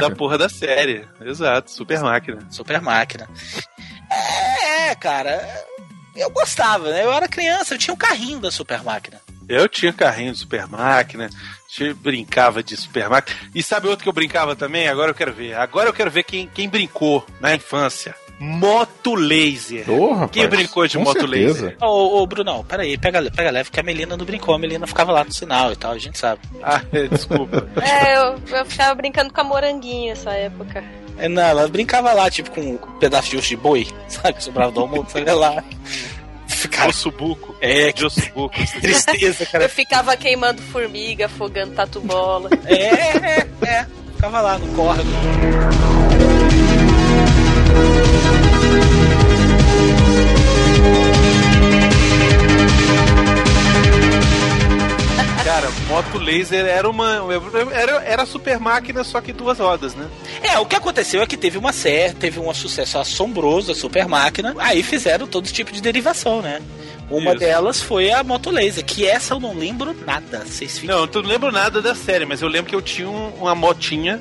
[SPEAKER 3] Da
[SPEAKER 2] porra da série. Exato, super máquina.
[SPEAKER 1] Super máquina. É, cara. Eu gostava, né? Eu era criança, eu tinha um carrinho da super máquina.
[SPEAKER 2] Eu tinha carrinho de super máquina, tinha- brincava de super máquina. E sabe outro que eu brincava também? Agora eu quero ver. Agora eu quero ver quem, quem brincou na infância. Moto laser.
[SPEAKER 3] Rapaz,
[SPEAKER 2] Quem brincou de moto
[SPEAKER 3] certeza.
[SPEAKER 2] laser?
[SPEAKER 1] Ô, ô, Brunão, peraí, pega, pega leve que a Melina não brincou. A Melina ficava lá no sinal e tal, a gente sabe.
[SPEAKER 2] Ah, desculpa.
[SPEAKER 7] É, eu, eu ficava brincando com a moranguinha nessa época.
[SPEAKER 1] É, não, ela brincava lá, tipo, com um pedaço de osso de boi, sabe? Que sobrava do almoço, sabe lá. Ficava
[SPEAKER 2] Ossobuco.
[SPEAKER 1] É,
[SPEAKER 2] De ossobuco.
[SPEAKER 1] tristeza, cara.
[SPEAKER 7] Eu ficava queimando formiga, afogando tatu-bola.
[SPEAKER 1] É, é, é. Ficava lá no córrego.
[SPEAKER 2] Moto laser era uma. Era, era super máquina, só que duas rodas, né?
[SPEAKER 1] É, o que aconteceu é que teve uma série, teve um sucesso assombroso, a Super Máquina. Aí fizeram todo tipo de derivação, né? Uma
[SPEAKER 2] Isso.
[SPEAKER 1] delas foi a Moto Laser, que essa eu não lembro nada. Vocês ficam.
[SPEAKER 2] Não, eu não lembro nada da série, mas eu lembro que eu tinha um- uma motinha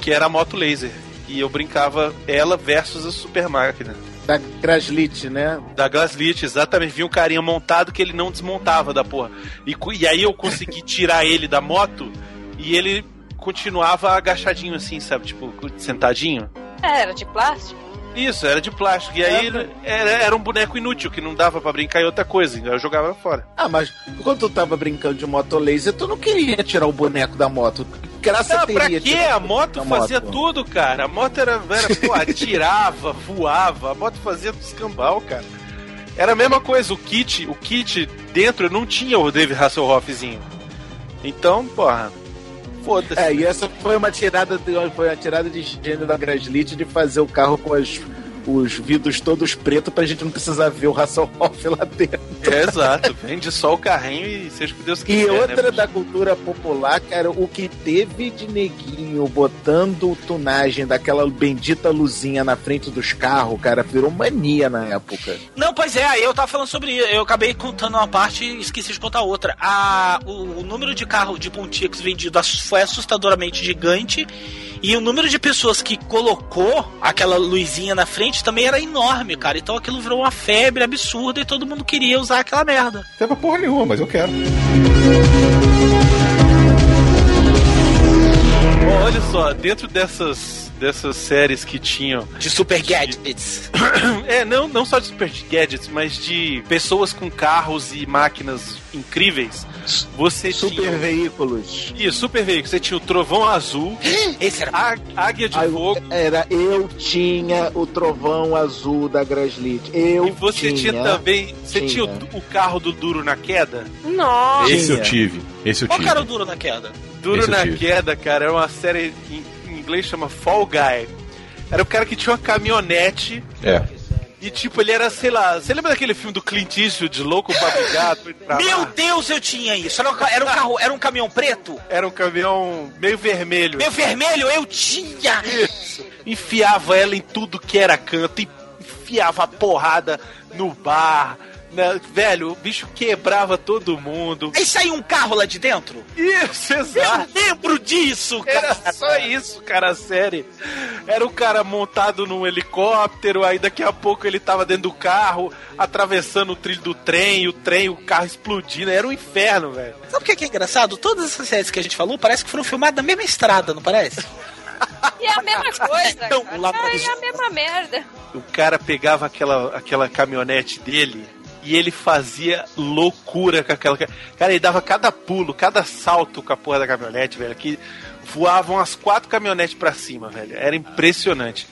[SPEAKER 2] que era a moto laser. E eu brincava ela versus a super máquina.
[SPEAKER 8] Da Graslit, né?
[SPEAKER 2] Da Gaslit, exatamente. Vinha um carinha montado que ele não desmontava da porra. E, e aí eu consegui tirar ele da moto e ele continuava agachadinho assim, sabe? Tipo, sentadinho.
[SPEAKER 7] É, era de plástico?
[SPEAKER 2] Isso, era de plástico. E aí ele- era, era um boneco inútil, que não dava pra brincar em outra coisa. então Eu jogava fora.
[SPEAKER 8] Ah, mas quando tu tava brincando de moto laser, tu não queria tirar o boneco da moto. Graça
[SPEAKER 2] pra
[SPEAKER 8] teria
[SPEAKER 2] quê?
[SPEAKER 8] tirar
[SPEAKER 2] A moto fazia
[SPEAKER 8] moto.
[SPEAKER 2] tudo, cara. A moto era, era pô, atirava, voava. A moto fazia escambau, cara. Era a mesma coisa. O kit, o kit dentro não tinha o David Hasselhoffzinho. Então, porra, foda-se.
[SPEAKER 8] É, e essa foi uma tirada de, foi uma tirada de gênio da Graslit de fazer o carro com as- os vidros todos pretos pra gente não precisar ver o Hasselhoff lá dentro.
[SPEAKER 2] É, exato. Vende só o carrinho e seja o que Deus
[SPEAKER 8] E
[SPEAKER 2] quiser.
[SPEAKER 8] outra
[SPEAKER 2] né?
[SPEAKER 8] da cultura popular, cara, o que teve de neguinho botando tunagem daquela bendita luzinha na frente dos carros, cara, virou mania na época.
[SPEAKER 1] Não, pois é, aí eu tava falando sobre isso. Eu acabei contando uma parte e esqueci de contar outra. A, o, o número de carro de Pontiacs vendido foi assustadoramente gigante. E o número de pessoas que colocou aquela luzinha na frente também era enorme, cara. Então aquilo virou uma febre absurda e todo mundo queria usar aquela merda.
[SPEAKER 3] Não pra porra nenhuma, mas eu quero.
[SPEAKER 2] Bom, olha só, dentro dessas, dessas séries que tinham.
[SPEAKER 1] De super gadgets.
[SPEAKER 2] É, não, não só de super gadgets, mas de pessoas com carros e máquinas incríveis. Você
[SPEAKER 8] Super
[SPEAKER 2] tinha.
[SPEAKER 8] veículos.
[SPEAKER 2] Isso, super veículo. Você tinha o Trovão Azul,
[SPEAKER 1] Esse era.
[SPEAKER 2] a Águia de
[SPEAKER 8] Aí,
[SPEAKER 2] Fogo.
[SPEAKER 8] Era eu tinha o trovão azul da Graslit. Eu
[SPEAKER 2] E você tinha, também. Você tinha,
[SPEAKER 8] tinha.
[SPEAKER 2] o, o carro do Duro na Queda?
[SPEAKER 7] Nossa!
[SPEAKER 3] Esse eu
[SPEAKER 8] Tinha.
[SPEAKER 3] tive. Esse eu
[SPEAKER 1] Qual
[SPEAKER 3] tive.
[SPEAKER 1] que era o duro na queda?
[SPEAKER 2] Duro
[SPEAKER 3] Esse eu
[SPEAKER 2] na. Queda, cara, era uma série em, em inglês chama Fall Guy. Era o cara que tinha uma caminhonete
[SPEAKER 3] É.
[SPEAKER 2] e, tipo, ele era, sei lá. Você lembra daquele filme do Clint Eastwood, Louco pra Brigar?
[SPEAKER 1] Meu? Deus, eu tinha isso. Era um, era um carro, era um caminhão preto?
[SPEAKER 2] Era um caminhão meio vermelho.
[SPEAKER 1] Meu vermelho, eu tinha!
[SPEAKER 2] Isso. Enfiava ela em tudo que era canto, e enfiava a porrada no bar. Né? Velho, o bicho quebrava todo mundo.
[SPEAKER 1] Aí saiu um carro lá de dentro?
[SPEAKER 2] Isso,
[SPEAKER 1] Eu
[SPEAKER 2] exato.
[SPEAKER 1] lembro disso,
[SPEAKER 2] Era
[SPEAKER 1] cara.
[SPEAKER 2] só isso, cara, a série. Era o cara montado num helicóptero, aí daqui a pouco ele tava dentro do carro, atravessando o trilho do trem, o trem, o carro explodindo. Era um inferno, velho.
[SPEAKER 1] Sabe o que é, que é engraçado? Todas essas séries que a gente falou parece que foram filmadas na mesma estrada, não parece?
[SPEAKER 7] E é a mesma coisa.
[SPEAKER 1] Então,
[SPEAKER 7] cara. é
[SPEAKER 1] no-
[SPEAKER 7] a mesma merda.
[SPEAKER 2] O cara pegava aquela, aquela caminhonete dele e ele fazia loucura com aquela. ca- Cara, ele dava cada pulo, cada salto com a porra da caminhonete, velho, que voavam as quatro caminhonetes pra cima, velho. Era impressionante.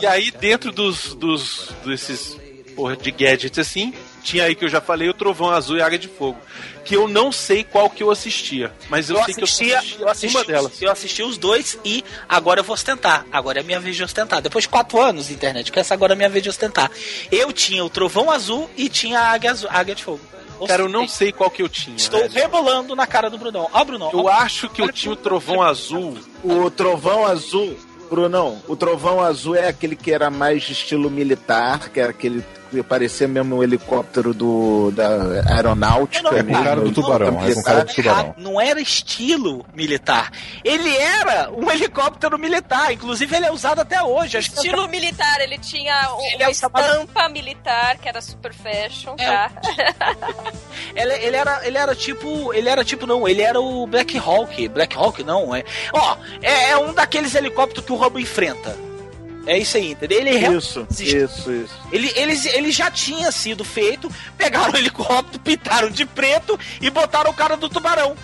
[SPEAKER 2] E aí, dentro dos, dos desses porra de gadgets assim. Tinha aí que eu já falei o Trovão Azul e a Águia de Fogo. Que eu não sei qual que eu assistia, mas eu,
[SPEAKER 1] Eu
[SPEAKER 2] sei
[SPEAKER 1] assistia,
[SPEAKER 2] que
[SPEAKER 1] eu assisti,
[SPEAKER 2] uma delas.
[SPEAKER 1] eu assisti os dois e agora eu vou ostentar. Agora é minha vez de ostentar. Depois de quatro anos de internet, que essa agora é minha vez de ostentar. Eu tinha o Trovão Azul e tinha a Águia, Azul, a Águia de Fogo.
[SPEAKER 2] Cara, eu não sei qual que eu tinha.
[SPEAKER 1] Estou
[SPEAKER 2] velho.
[SPEAKER 1] rebolando na cara do Brunão. Ó, Brunão.
[SPEAKER 2] Eu
[SPEAKER 1] ó,
[SPEAKER 2] acho que eu tinha o Trovão Azul.
[SPEAKER 8] O trovão azul, Brunão, o trovão azul é aquele que era mais de estilo militar, que era aquele que parecia mesmo um helicóptero do, da aeronáutica.
[SPEAKER 1] Não,
[SPEAKER 3] É com cara do
[SPEAKER 8] mesmo,
[SPEAKER 3] tubarão, é com cara do tubarão.
[SPEAKER 1] Não era estilo militar. Ele era um helicóptero militar. Inclusive, ele é usado até hoje. Acho que
[SPEAKER 7] Estilo militar, ele tinha um-
[SPEAKER 1] Ele é
[SPEAKER 7] uma
[SPEAKER 1] chamado-
[SPEAKER 7] estampa militar, que era super fashion,
[SPEAKER 1] É,
[SPEAKER 7] tá?
[SPEAKER 1] Ele, ele era, ele era tipo, ele era tipo não, ele era o Black Hawk, Black Hawk não é. Ó, é, é um daqueles helicópteros que o Rambo enfrenta. É isso aí, entendeu? Ele
[SPEAKER 8] Isso, isso, isso.
[SPEAKER 1] Ele, eles, ele já tinha sido feito, pegaram o helicóptero, pintaram de preto e botaram o cara do tubarão.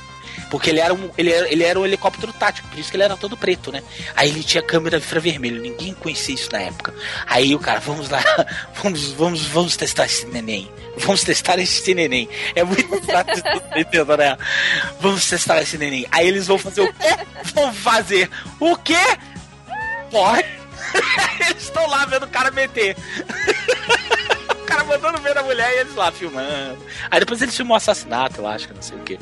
[SPEAKER 1] Porque ele era, um, ele, era, ele era um helicóptero tático, por isso que ele era todo preto, né? Aí ele tinha câmera infravermelho, ninguém conhecia isso na época. Aí o cara, vamos lá, vamos, vamos, vamos testar esse neném. Vamos testar esse neném. É muito fácil de entender, né? Vamos testar esse neném. Aí eles vão fazer o quê? Vão fazer o quê? Pode. eles estão lá vendo o cara meter. o cara mandando ver a mulher e eles lá filmando. Aí depois eles filmam o assassinato, eu acho, que não sei o quê.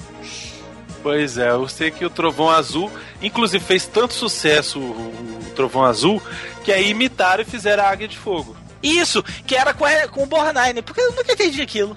[SPEAKER 2] Pois é, eu sei que o Trovão Azul, inclusive, fez tanto sucesso o, Trovão Azul, que aí imitaram e fizeram a Águia de Fogo.
[SPEAKER 1] Isso, que era com, a- com o porque eu nunca entendi aquilo.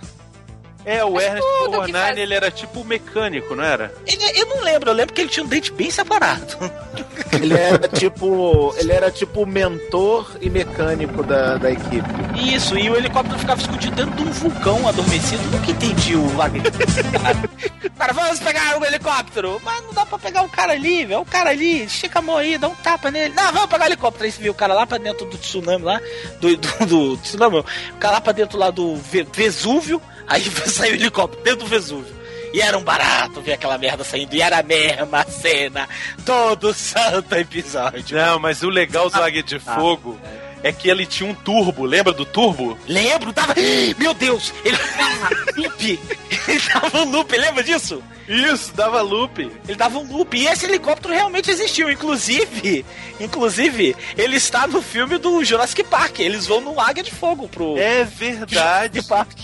[SPEAKER 2] É, o
[SPEAKER 7] Mas
[SPEAKER 2] Ernest Borgnine, ele era tipo mecânico, não era?
[SPEAKER 1] Ele, eu não lembro, eu lembro que ele tinha um dente bem separado.
[SPEAKER 8] Ele era tipo. Ele era tipo o mentor e mecânico da, da equipe.
[SPEAKER 1] Isso, e o helicóptero ficava escondido dentro de um vulcão adormecido. Nunca entendi o Cara, vamos pegar o helicóptero. Mas não dá pra pegar o cara ali, velho. O cara ali, estica a mão aí, dá um tapa nele. Não, vamos pegar o helicóptero. Aí você viu o cara lá pra dentro do tsunami lá. Do, do, do tsunami, o cara lá pra dentro lá do Ve- Vesúvio. Aí saiu o helicóptero dentro do Vesúvio. E era um barato ver aquela merda saindo. E era a mesma cena. Todo santo episódio.
[SPEAKER 2] Não, mas o legal do Águia de Fogo é que ele tinha um turbo, lembra do turbo?
[SPEAKER 1] Lembro, tava. Meu Deus! Ele tava loop! Ele dava um loop, lembra disso?
[SPEAKER 2] Isso, dava loop.
[SPEAKER 1] Ele dava um loop. E esse helicóptero realmente existiu. Inclusive, inclusive, ele está no filme do Jurassic Park. Eles vão no Águia de Fogo pro
[SPEAKER 2] É verdade.
[SPEAKER 1] Jurassic Park.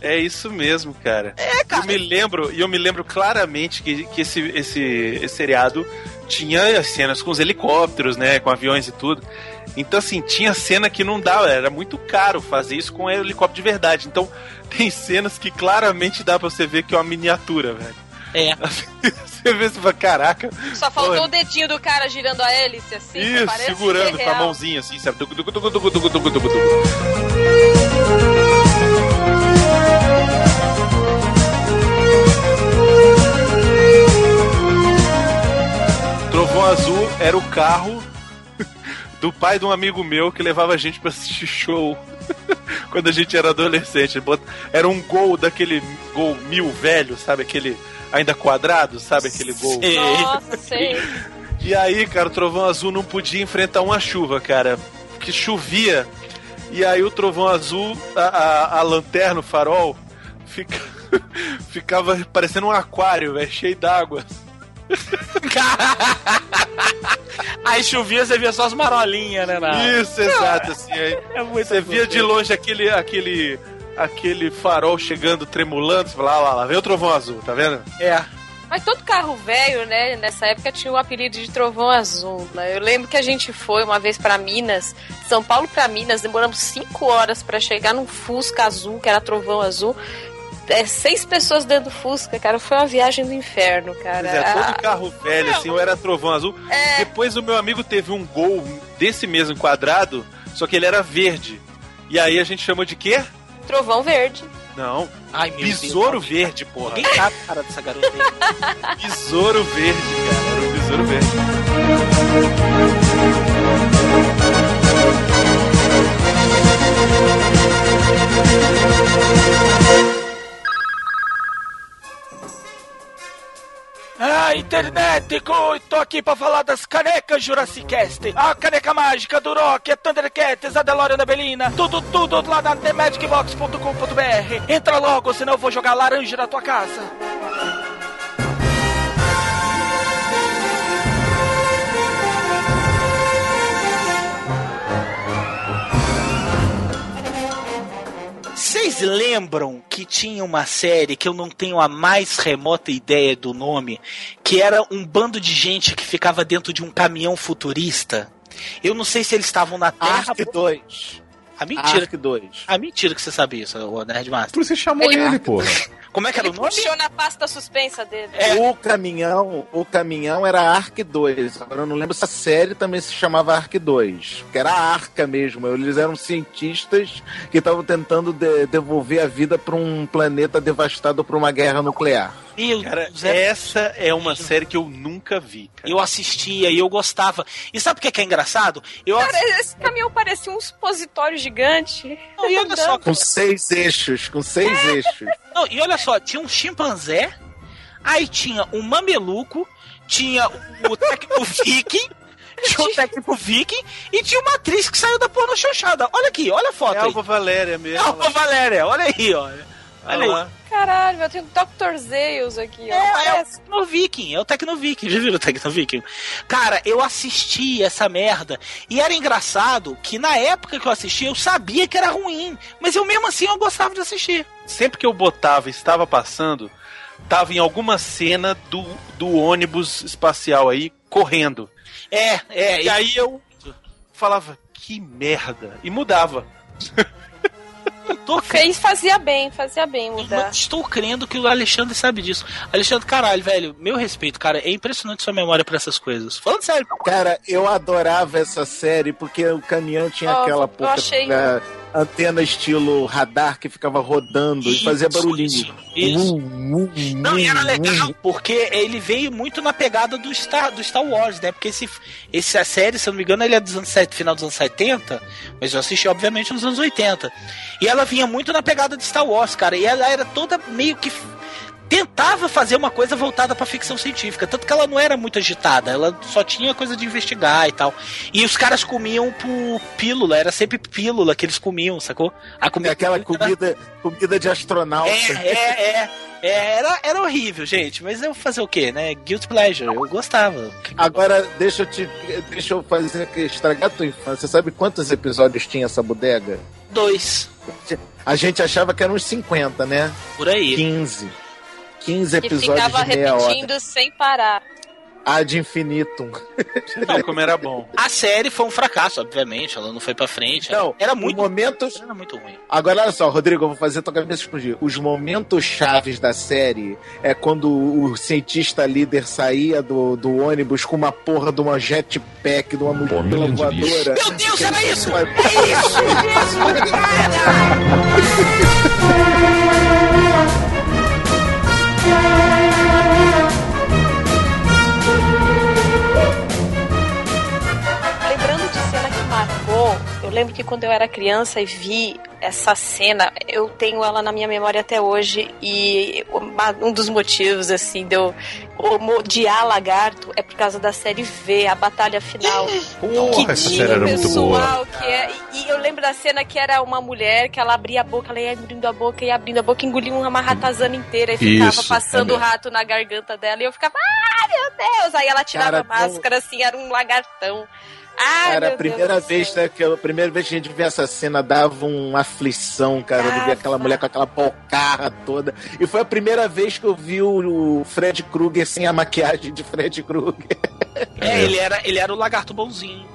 [SPEAKER 2] É isso mesmo, cara.
[SPEAKER 1] É, cara.
[SPEAKER 2] Eu me lembro, e eu me lembro claramente que, que esse, esse, esse seriado tinha as cenas com os helicópteros, né? Com aviões e tudo. Então, assim, tinha cena que não dava, era muito caro fazer isso com helicóptero de verdade. Então, tem cenas que claramente dá pra você ver que é uma miniatura, velho.
[SPEAKER 1] É.
[SPEAKER 2] Você vê e fala, caraca.
[SPEAKER 7] Só faltou
[SPEAKER 2] Pô,
[SPEAKER 7] o dedinho do cara girando a hélice, assim.
[SPEAKER 2] Isso, segurando com a mãozinha assim, sabe? Tucu, tucu, tucu, Trovão Azul era o carro do pai de um amigo meu que levava a gente pra assistir show quando a gente era adolescente. Era um gol daquele gol mil velho, sabe? Aquele ainda quadrado, sabe? Aquele gol.
[SPEAKER 1] Sei.
[SPEAKER 7] Nossa, sei.
[SPEAKER 2] E aí, cara, o Trovão Azul não podia enfrentar uma chuva, cara. Que chovia. E aí o Trovão Azul, a, a, a lanterna, o farol, fica, ficava parecendo um aquário, velho, cheio d'água.
[SPEAKER 1] Aí chovia, você via só as marolinhas, né? Na...
[SPEAKER 2] Isso, exato, assim. Aí
[SPEAKER 1] É muito
[SPEAKER 2] você via de longe aquele, aquele, aquele farol chegando, tremulando, você fala, ah, lá, lá, vem o Trovão Azul, tá vendo?
[SPEAKER 1] É.
[SPEAKER 7] Mas todo carro velho, né, nessa época tinha o apelido de Trovão Azul. Né? Eu lembro que a gente foi uma vez pra Minas, São Paulo pra Minas, demoramos cinco horas pra chegar num Fusca azul, que era Trovão Azul. É, seis pessoas dentro do Fusca, cara. Foi uma viagem do inferno, cara.
[SPEAKER 2] Pois é,
[SPEAKER 7] Ah,
[SPEAKER 2] todo carro velho, assim, ou era Trovão Azul.
[SPEAKER 7] É.
[SPEAKER 2] Depois o meu amigo teve um gol desse mesmo quadrado, só que ele era verde. E aí a gente chamou de quê?
[SPEAKER 7] Trovão Verde.
[SPEAKER 2] Não,
[SPEAKER 1] Ai, meu
[SPEAKER 2] Besouro
[SPEAKER 1] Deus.
[SPEAKER 2] Verde, porra.
[SPEAKER 1] Alguém sabe a cara dessa garota aí?
[SPEAKER 2] Besouro Verde, cara. Era o Besouro Verde.
[SPEAKER 1] Ai, internet! co- Tô aqui pra falar das canecas Jurassic Cast. A caneca mágica do Rock, a Thundercats, a DeLorean da Belina. Tudo, tudo lá na TheMagicBox.com.br. Entra logo, senão eu vou jogar laranja na tua casa. Vocês lembram que tinha uma série que eu não tenho a mais remota ideia do nome, que era um bando de gente que ficava dentro de um caminhão futurista? Eu não sei se eles estavam na Terra.
[SPEAKER 8] Ark 2.
[SPEAKER 1] A mentira.
[SPEAKER 8] Ark 2.
[SPEAKER 1] A mentira que você sabia isso, o Nerdmaster.
[SPEAKER 3] Por isso você chamou
[SPEAKER 7] Ele-
[SPEAKER 3] ele, porra.
[SPEAKER 1] Como é que era o
[SPEAKER 7] Ele
[SPEAKER 1] nome?
[SPEAKER 7] puxou na pasta suspensa dele.
[SPEAKER 8] O caminhão, o caminhão era Ark 2. Agora eu não lembro se a série também se chamava Ark 2. Que era a Arca mesmo. Eles eram cientistas que estavam tentando de- devolver a vida para um planeta devastado por uma guerra nuclear.
[SPEAKER 1] Meu
[SPEAKER 2] Cara,
[SPEAKER 1] Deus, era-
[SPEAKER 2] essa é uma série que eu nunca vi. Cara.
[SPEAKER 1] Eu assistia e eu gostava. E sabe o que é, que é engraçado? Eu
[SPEAKER 7] Cara, esse caminhão parecia um supositório gigante.
[SPEAKER 1] Não, e olha só,
[SPEAKER 8] Com seis eixos, com seis eixos.
[SPEAKER 1] Não, e olha só, tinha um chimpanzé, aí tinha um mameluco, tinha o técnico viking, tinha o técnico viking e tinha uma atriz que saiu da porno chanchada. Olha aqui, olha a foto
[SPEAKER 2] É. Alva Valéria mesmo.
[SPEAKER 1] Alva Valéria, olha aí, olha. Olha aí.
[SPEAKER 2] lá.
[SPEAKER 7] Caralho, eu tenho Dr. Zeus aqui, ó.
[SPEAKER 1] É, é o
[SPEAKER 7] Parece.
[SPEAKER 1] Tecno Viking, é o Tecno Viking, já viram o Tecno Viking? Cara, eu assisti essa merda e era engraçado que na época que eu assisti eu sabia que era ruim, mas eu mesmo assim eu gostava de assistir.
[SPEAKER 2] Sempre que eu botava e estava passando, tava em alguma cena do, do ônibus espacial aí correndo.
[SPEAKER 1] É, é,
[SPEAKER 2] E aí eu falava, que merda. E mudava.
[SPEAKER 1] tô
[SPEAKER 7] Fez, fazia bem, fazia bem
[SPEAKER 1] Eu
[SPEAKER 7] mudar.
[SPEAKER 1] não estou crendo que o Alexandre sabe disso. Alexandre, caralho, velho, meu respeito, cara, é impressionante sua memória pra essas coisas. Falando sério.
[SPEAKER 8] Cara, eu adorava essa série porque o caminhão tinha
[SPEAKER 7] Ó,
[SPEAKER 8] aquela
[SPEAKER 7] eu
[SPEAKER 8] porra
[SPEAKER 7] achei-
[SPEAKER 8] antena estilo radar que ficava rodando e fazia
[SPEAKER 1] Isso,
[SPEAKER 8] barulhinho.
[SPEAKER 1] Isso. isso.
[SPEAKER 8] Hum, hum,
[SPEAKER 1] Não, e era
[SPEAKER 8] hum,
[SPEAKER 1] legal, porque ele veio muito na pegada do Star, do Star Wars, né? Porque esse, esse a série, se eu não me engano, ele é dos anos, final dos anos 70, mas eu assisti, obviamente, nos anos 80. E ela vinha muito na pegada de Star Wars, cara, e ela era toda meio que. Tentava fazer uma coisa voltada pra ficção científica, tanto que ela não era muito agitada, ela só tinha coisa de investigar e tal. E os caras comiam por pílula, era sempre pílula que eles comiam, sacou? A comida
[SPEAKER 8] Aquela comida, comida de astronauta.
[SPEAKER 1] é, é, é. É, era, era horrível, gente, mas eu fazer o quê, né? Guilt pleasure, eu gostava.
[SPEAKER 8] Agora, deixa eu te. Deixa eu fazer estragar a tua infância. Sabe quantos episódios tinha essa bodega?
[SPEAKER 1] Dois,
[SPEAKER 8] A gente achava que eram uns 50, né?
[SPEAKER 1] por aí.
[SPEAKER 8] 15. 15
[SPEAKER 7] Que
[SPEAKER 8] episódios
[SPEAKER 7] ficava
[SPEAKER 8] de meia hora.
[SPEAKER 7] repetindo sem parar.
[SPEAKER 8] Ad infinitum.
[SPEAKER 2] Você viu como era bom.
[SPEAKER 1] A série foi um fracasso, obviamente, ela não foi pra frente.
[SPEAKER 8] Não,
[SPEAKER 1] era muito,
[SPEAKER 8] momentos.
[SPEAKER 1] era muito ruim.
[SPEAKER 8] Agora, olha só, Rodrigo, eu vou fazer tua cabeça explodir. Os momentos chaves da série é quando o cientista líder saía do, do ônibus com uma porra de uma jetpack, de uma mochila voadora.
[SPEAKER 1] Meu Deus, era isso!
[SPEAKER 8] Vai-
[SPEAKER 7] Lembrando eu lembro que quando eu era criança e vi essa cena, eu tenho ela na minha memória até hoje e um dos motivos, assim, de eu odiar Lagarto é por causa da série V, a batalha final.
[SPEAKER 3] Porra, essa
[SPEAKER 7] tinha
[SPEAKER 3] série era muito boa.
[SPEAKER 7] pessoal que é, e eu lembro da cena que era uma mulher que ela abria a boca, ela ia abrindo a boca e abrindo a boca, engolia uma ratazana inteira e ficava
[SPEAKER 3] Isso,
[SPEAKER 7] passando
[SPEAKER 3] é
[SPEAKER 7] o rato na garganta dela e eu ficava, ah, meu Deus! Aí ela tirava
[SPEAKER 8] Cara,
[SPEAKER 7] a máscara assim, era um lagartão. Ai,
[SPEAKER 8] Cara, a primeira
[SPEAKER 7] Deus
[SPEAKER 8] vez, né, que eu- a primeira vez que a gente vê essa cena dava uma aflição, cara, de ver aquela mulher com aquela bocarra toda. E foi a primeira vez que eu vi o, o Fred Krueger sem a maquiagem de Fred Krueger.
[SPEAKER 1] É, ele era, ele era o lagarto bonzinho.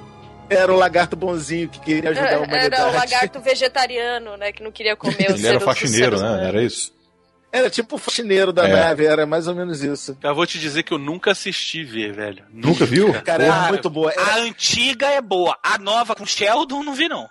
[SPEAKER 8] Era o lagarto bonzinho que queria ajudar a humanidade.
[SPEAKER 7] Era o lagarto vegetariano, né? Que não queria comer os
[SPEAKER 3] Ele era faxineiro, né? Era isso?
[SPEAKER 8] Era tipo o faxineiro da
[SPEAKER 3] É.
[SPEAKER 8] nave, era mais ou menos isso.
[SPEAKER 2] Eu vou te dizer que eu nunca assisti ver, velho.
[SPEAKER 3] Nunca viu?
[SPEAKER 8] Cara,
[SPEAKER 1] Cara,
[SPEAKER 8] muito boa. Era-
[SPEAKER 1] A antiga é boa, a nova com Sheldon não vi não.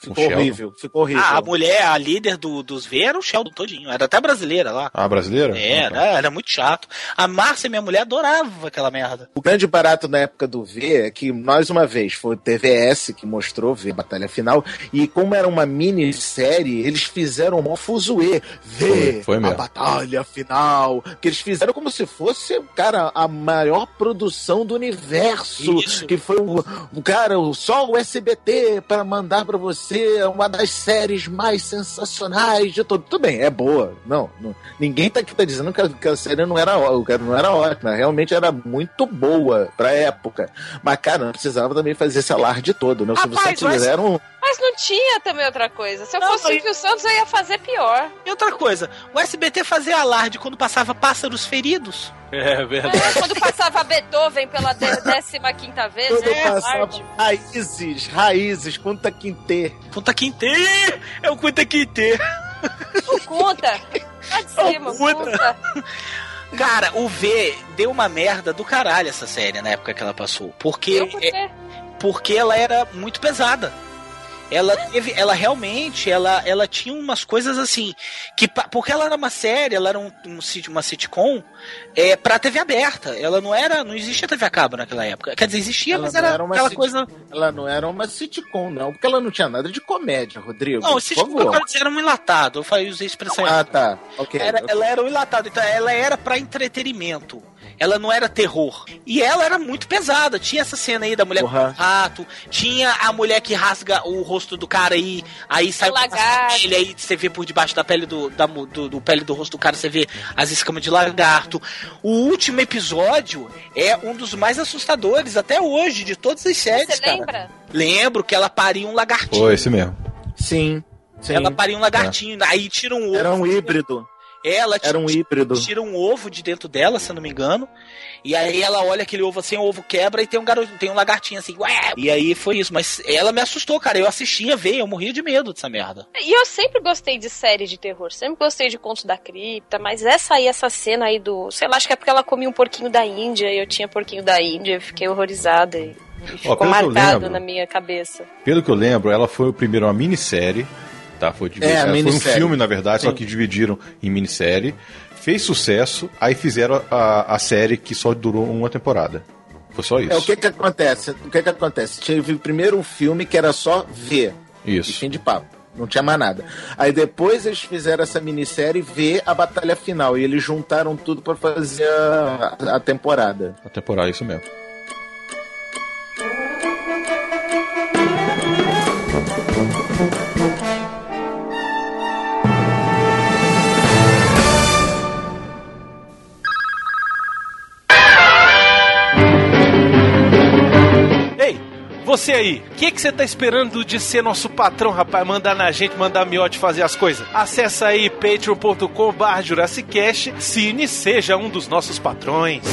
[SPEAKER 8] Ficou horrível, ficou horrível.
[SPEAKER 1] Ah, a mulher, a líder do, dos V era o Sheldon todinho. Era até brasileira lá.
[SPEAKER 3] Ah, brasileira?
[SPEAKER 1] É,
[SPEAKER 3] Ah, tá.
[SPEAKER 1] era, era muito chato. A Márcia, minha mulher, adorava aquela merda.
[SPEAKER 8] O grande barato na época do V é que, mais uma vez, foi o TVS que mostrou V, Batalha Final, e como era uma minissérie, eles fizeram um fuzuê. V,
[SPEAKER 3] Foi, foi
[SPEAKER 8] a. Batalha Final, que eles fizeram como se fosse, cara, a maior produção do universo,
[SPEAKER 1] Isso.
[SPEAKER 8] que foi o, o cara, o- só o SBT para mandar pra você uma das séries mais sensacionais de todo. Tudo bem, é boa, não, não- ninguém tá aqui tá dizendo que a, que a série não era, não era ótima, realmente era muito boa pra época. Mas, cara, não precisava também fazer esse alarde todo, né? O Silvio Santos
[SPEAKER 1] mas-
[SPEAKER 8] eram.
[SPEAKER 7] Mas não tinha também outra coisa. Se eu
[SPEAKER 1] Não,
[SPEAKER 7] fosse o Silvio Santos, eu ia fazer pior.
[SPEAKER 1] E outra coisa, o SBT fazia alarde quando passava Pássaros Feridos.
[SPEAKER 2] É verdade.
[SPEAKER 7] É, quando passava Beethoven pela 15 quinta vez,
[SPEAKER 8] Quando
[SPEAKER 7] é,
[SPEAKER 8] passava
[SPEAKER 7] alarde.
[SPEAKER 8] raízes, raízes, Kunta Quinte.
[SPEAKER 1] Punta Quinte! É o Punta Quinte!
[SPEAKER 7] Não conta. Lá de cima,
[SPEAKER 1] Puta.
[SPEAKER 7] conta.
[SPEAKER 1] Cara, o V deu uma merda do caralho essa série na época que ela passou. Porque,
[SPEAKER 7] Eu por quê?
[SPEAKER 1] é, porque ela era muito pesada. Ela teve, ela realmente, ela, ela tinha umas coisas assim que porque ela era uma série, ela era um, um uma sitcom é para TV aberta. Ela não era, não existia TV a cabo naquela época. Quer dizer, existia,
[SPEAKER 8] Ela
[SPEAKER 1] mas era,
[SPEAKER 8] era uma
[SPEAKER 1] aquela
[SPEAKER 8] sit-
[SPEAKER 1] coisa.
[SPEAKER 8] Ela não era uma sitcom, não, porque ela não tinha nada de comédia, Rodrigo.
[SPEAKER 1] Não, o sitcom que eu
[SPEAKER 8] favor.
[SPEAKER 1] quero dizer era um enlatado. Eu falei, usei a expressão.
[SPEAKER 8] Ah, tá. Ok.
[SPEAKER 1] Era, ela era um enlatado, então ela era pra entretenimento. Ela não era terror. E ela era muito pesada. Tinha essa cena aí da mulher
[SPEAKER 8] Porra.
[SPEAKER 1] com o rato. Tinha a mulher que rasga o rosto do cara aí. Aí sai
[SPEAKER 7] O lagarto.
[SPEAKER 1] pele, aí você vê por debaixo da pele do, da, do, do pele do rosto do cara, você vê as escamas de lagarto. O último episódio é um dos mais assustadores até hoje de todas as séries,
[SPEAKER 7] Você
[SPEAKER 1] cara.
[SPEAKER 7] lembra?
[SPEAKER 1] Lembro que ela paria um lagartinho.
[SPEAKER 3] Foi esse mesmo.
[SPEAKER 8] Sim. sim.
[SPEAKER 1] Ela paria um lagartinho, aí tira um ovo.
[SPEAKER 8] Era um híbrido.
[SPEAKER 1] Ela
[SPEAKER 8] Era um híbrido.
[SPEAKER 1] tira um ovo de dentro dela, se eu não me engano. E aí ela olha aquele ovo assim, o ovo quebra e tem um garoto, tem um lagartinho assim, ué! E aí foi isso, mas ela me assustou, cara. Eu assistia, veio, eu morria de medo dessa merda.
[SPEAKER 7] E eu sempre gostei de série de terror, sempre gostei de Contos da Cripta, mas essa aí, essa cena aí do. Sei lá, acho que é porque ela comia um porquinho da Índia e eu tinha porquinho da Índia, eu fiquei horrorizada e, e ficou
[SPEAKER 3] eu
[SPEAKER 7] marcado
[SPEAKER 3] lembro-
[SPEAKER 7] na minha cabeça.
[SPEAKER 3] Pelo que eu lembro, ela foi o primeiro uma minissérie, tá? Foi, dividido-
[SPEAKER 8] É,
[SPEAKER 3] foi um filme, na verdade, só
[SPEAKER 8] Sim.
[SPEAKER 3] que dividiram em minissérie. Fez sucesso, aí fizeram a, a série que só durou uma temporada. Foi só isso.
[SPEAKER 8] É o que que acontece? O que que acontece? Tive primeiro um filme que era só V. E
[SPEAKER 3] Isso.
[SPEAKER 8] fim de papo. Não tinha mais nada. Aí depois eles fizeram essa minissérie V a batalha final. E eles juntaram tudo pra fazer a, a temporada.
[SPEAKER 3] A temporada, isso mesmo.
[SPEAKER 2] Você aí, o que que você tá esperando de ser nosso patrão, rapaz? Mandar na gente, mandar miote fazer as coisas? Acesse aí patreon.com barra Jurassicast, cine seja um dos nossos patrões.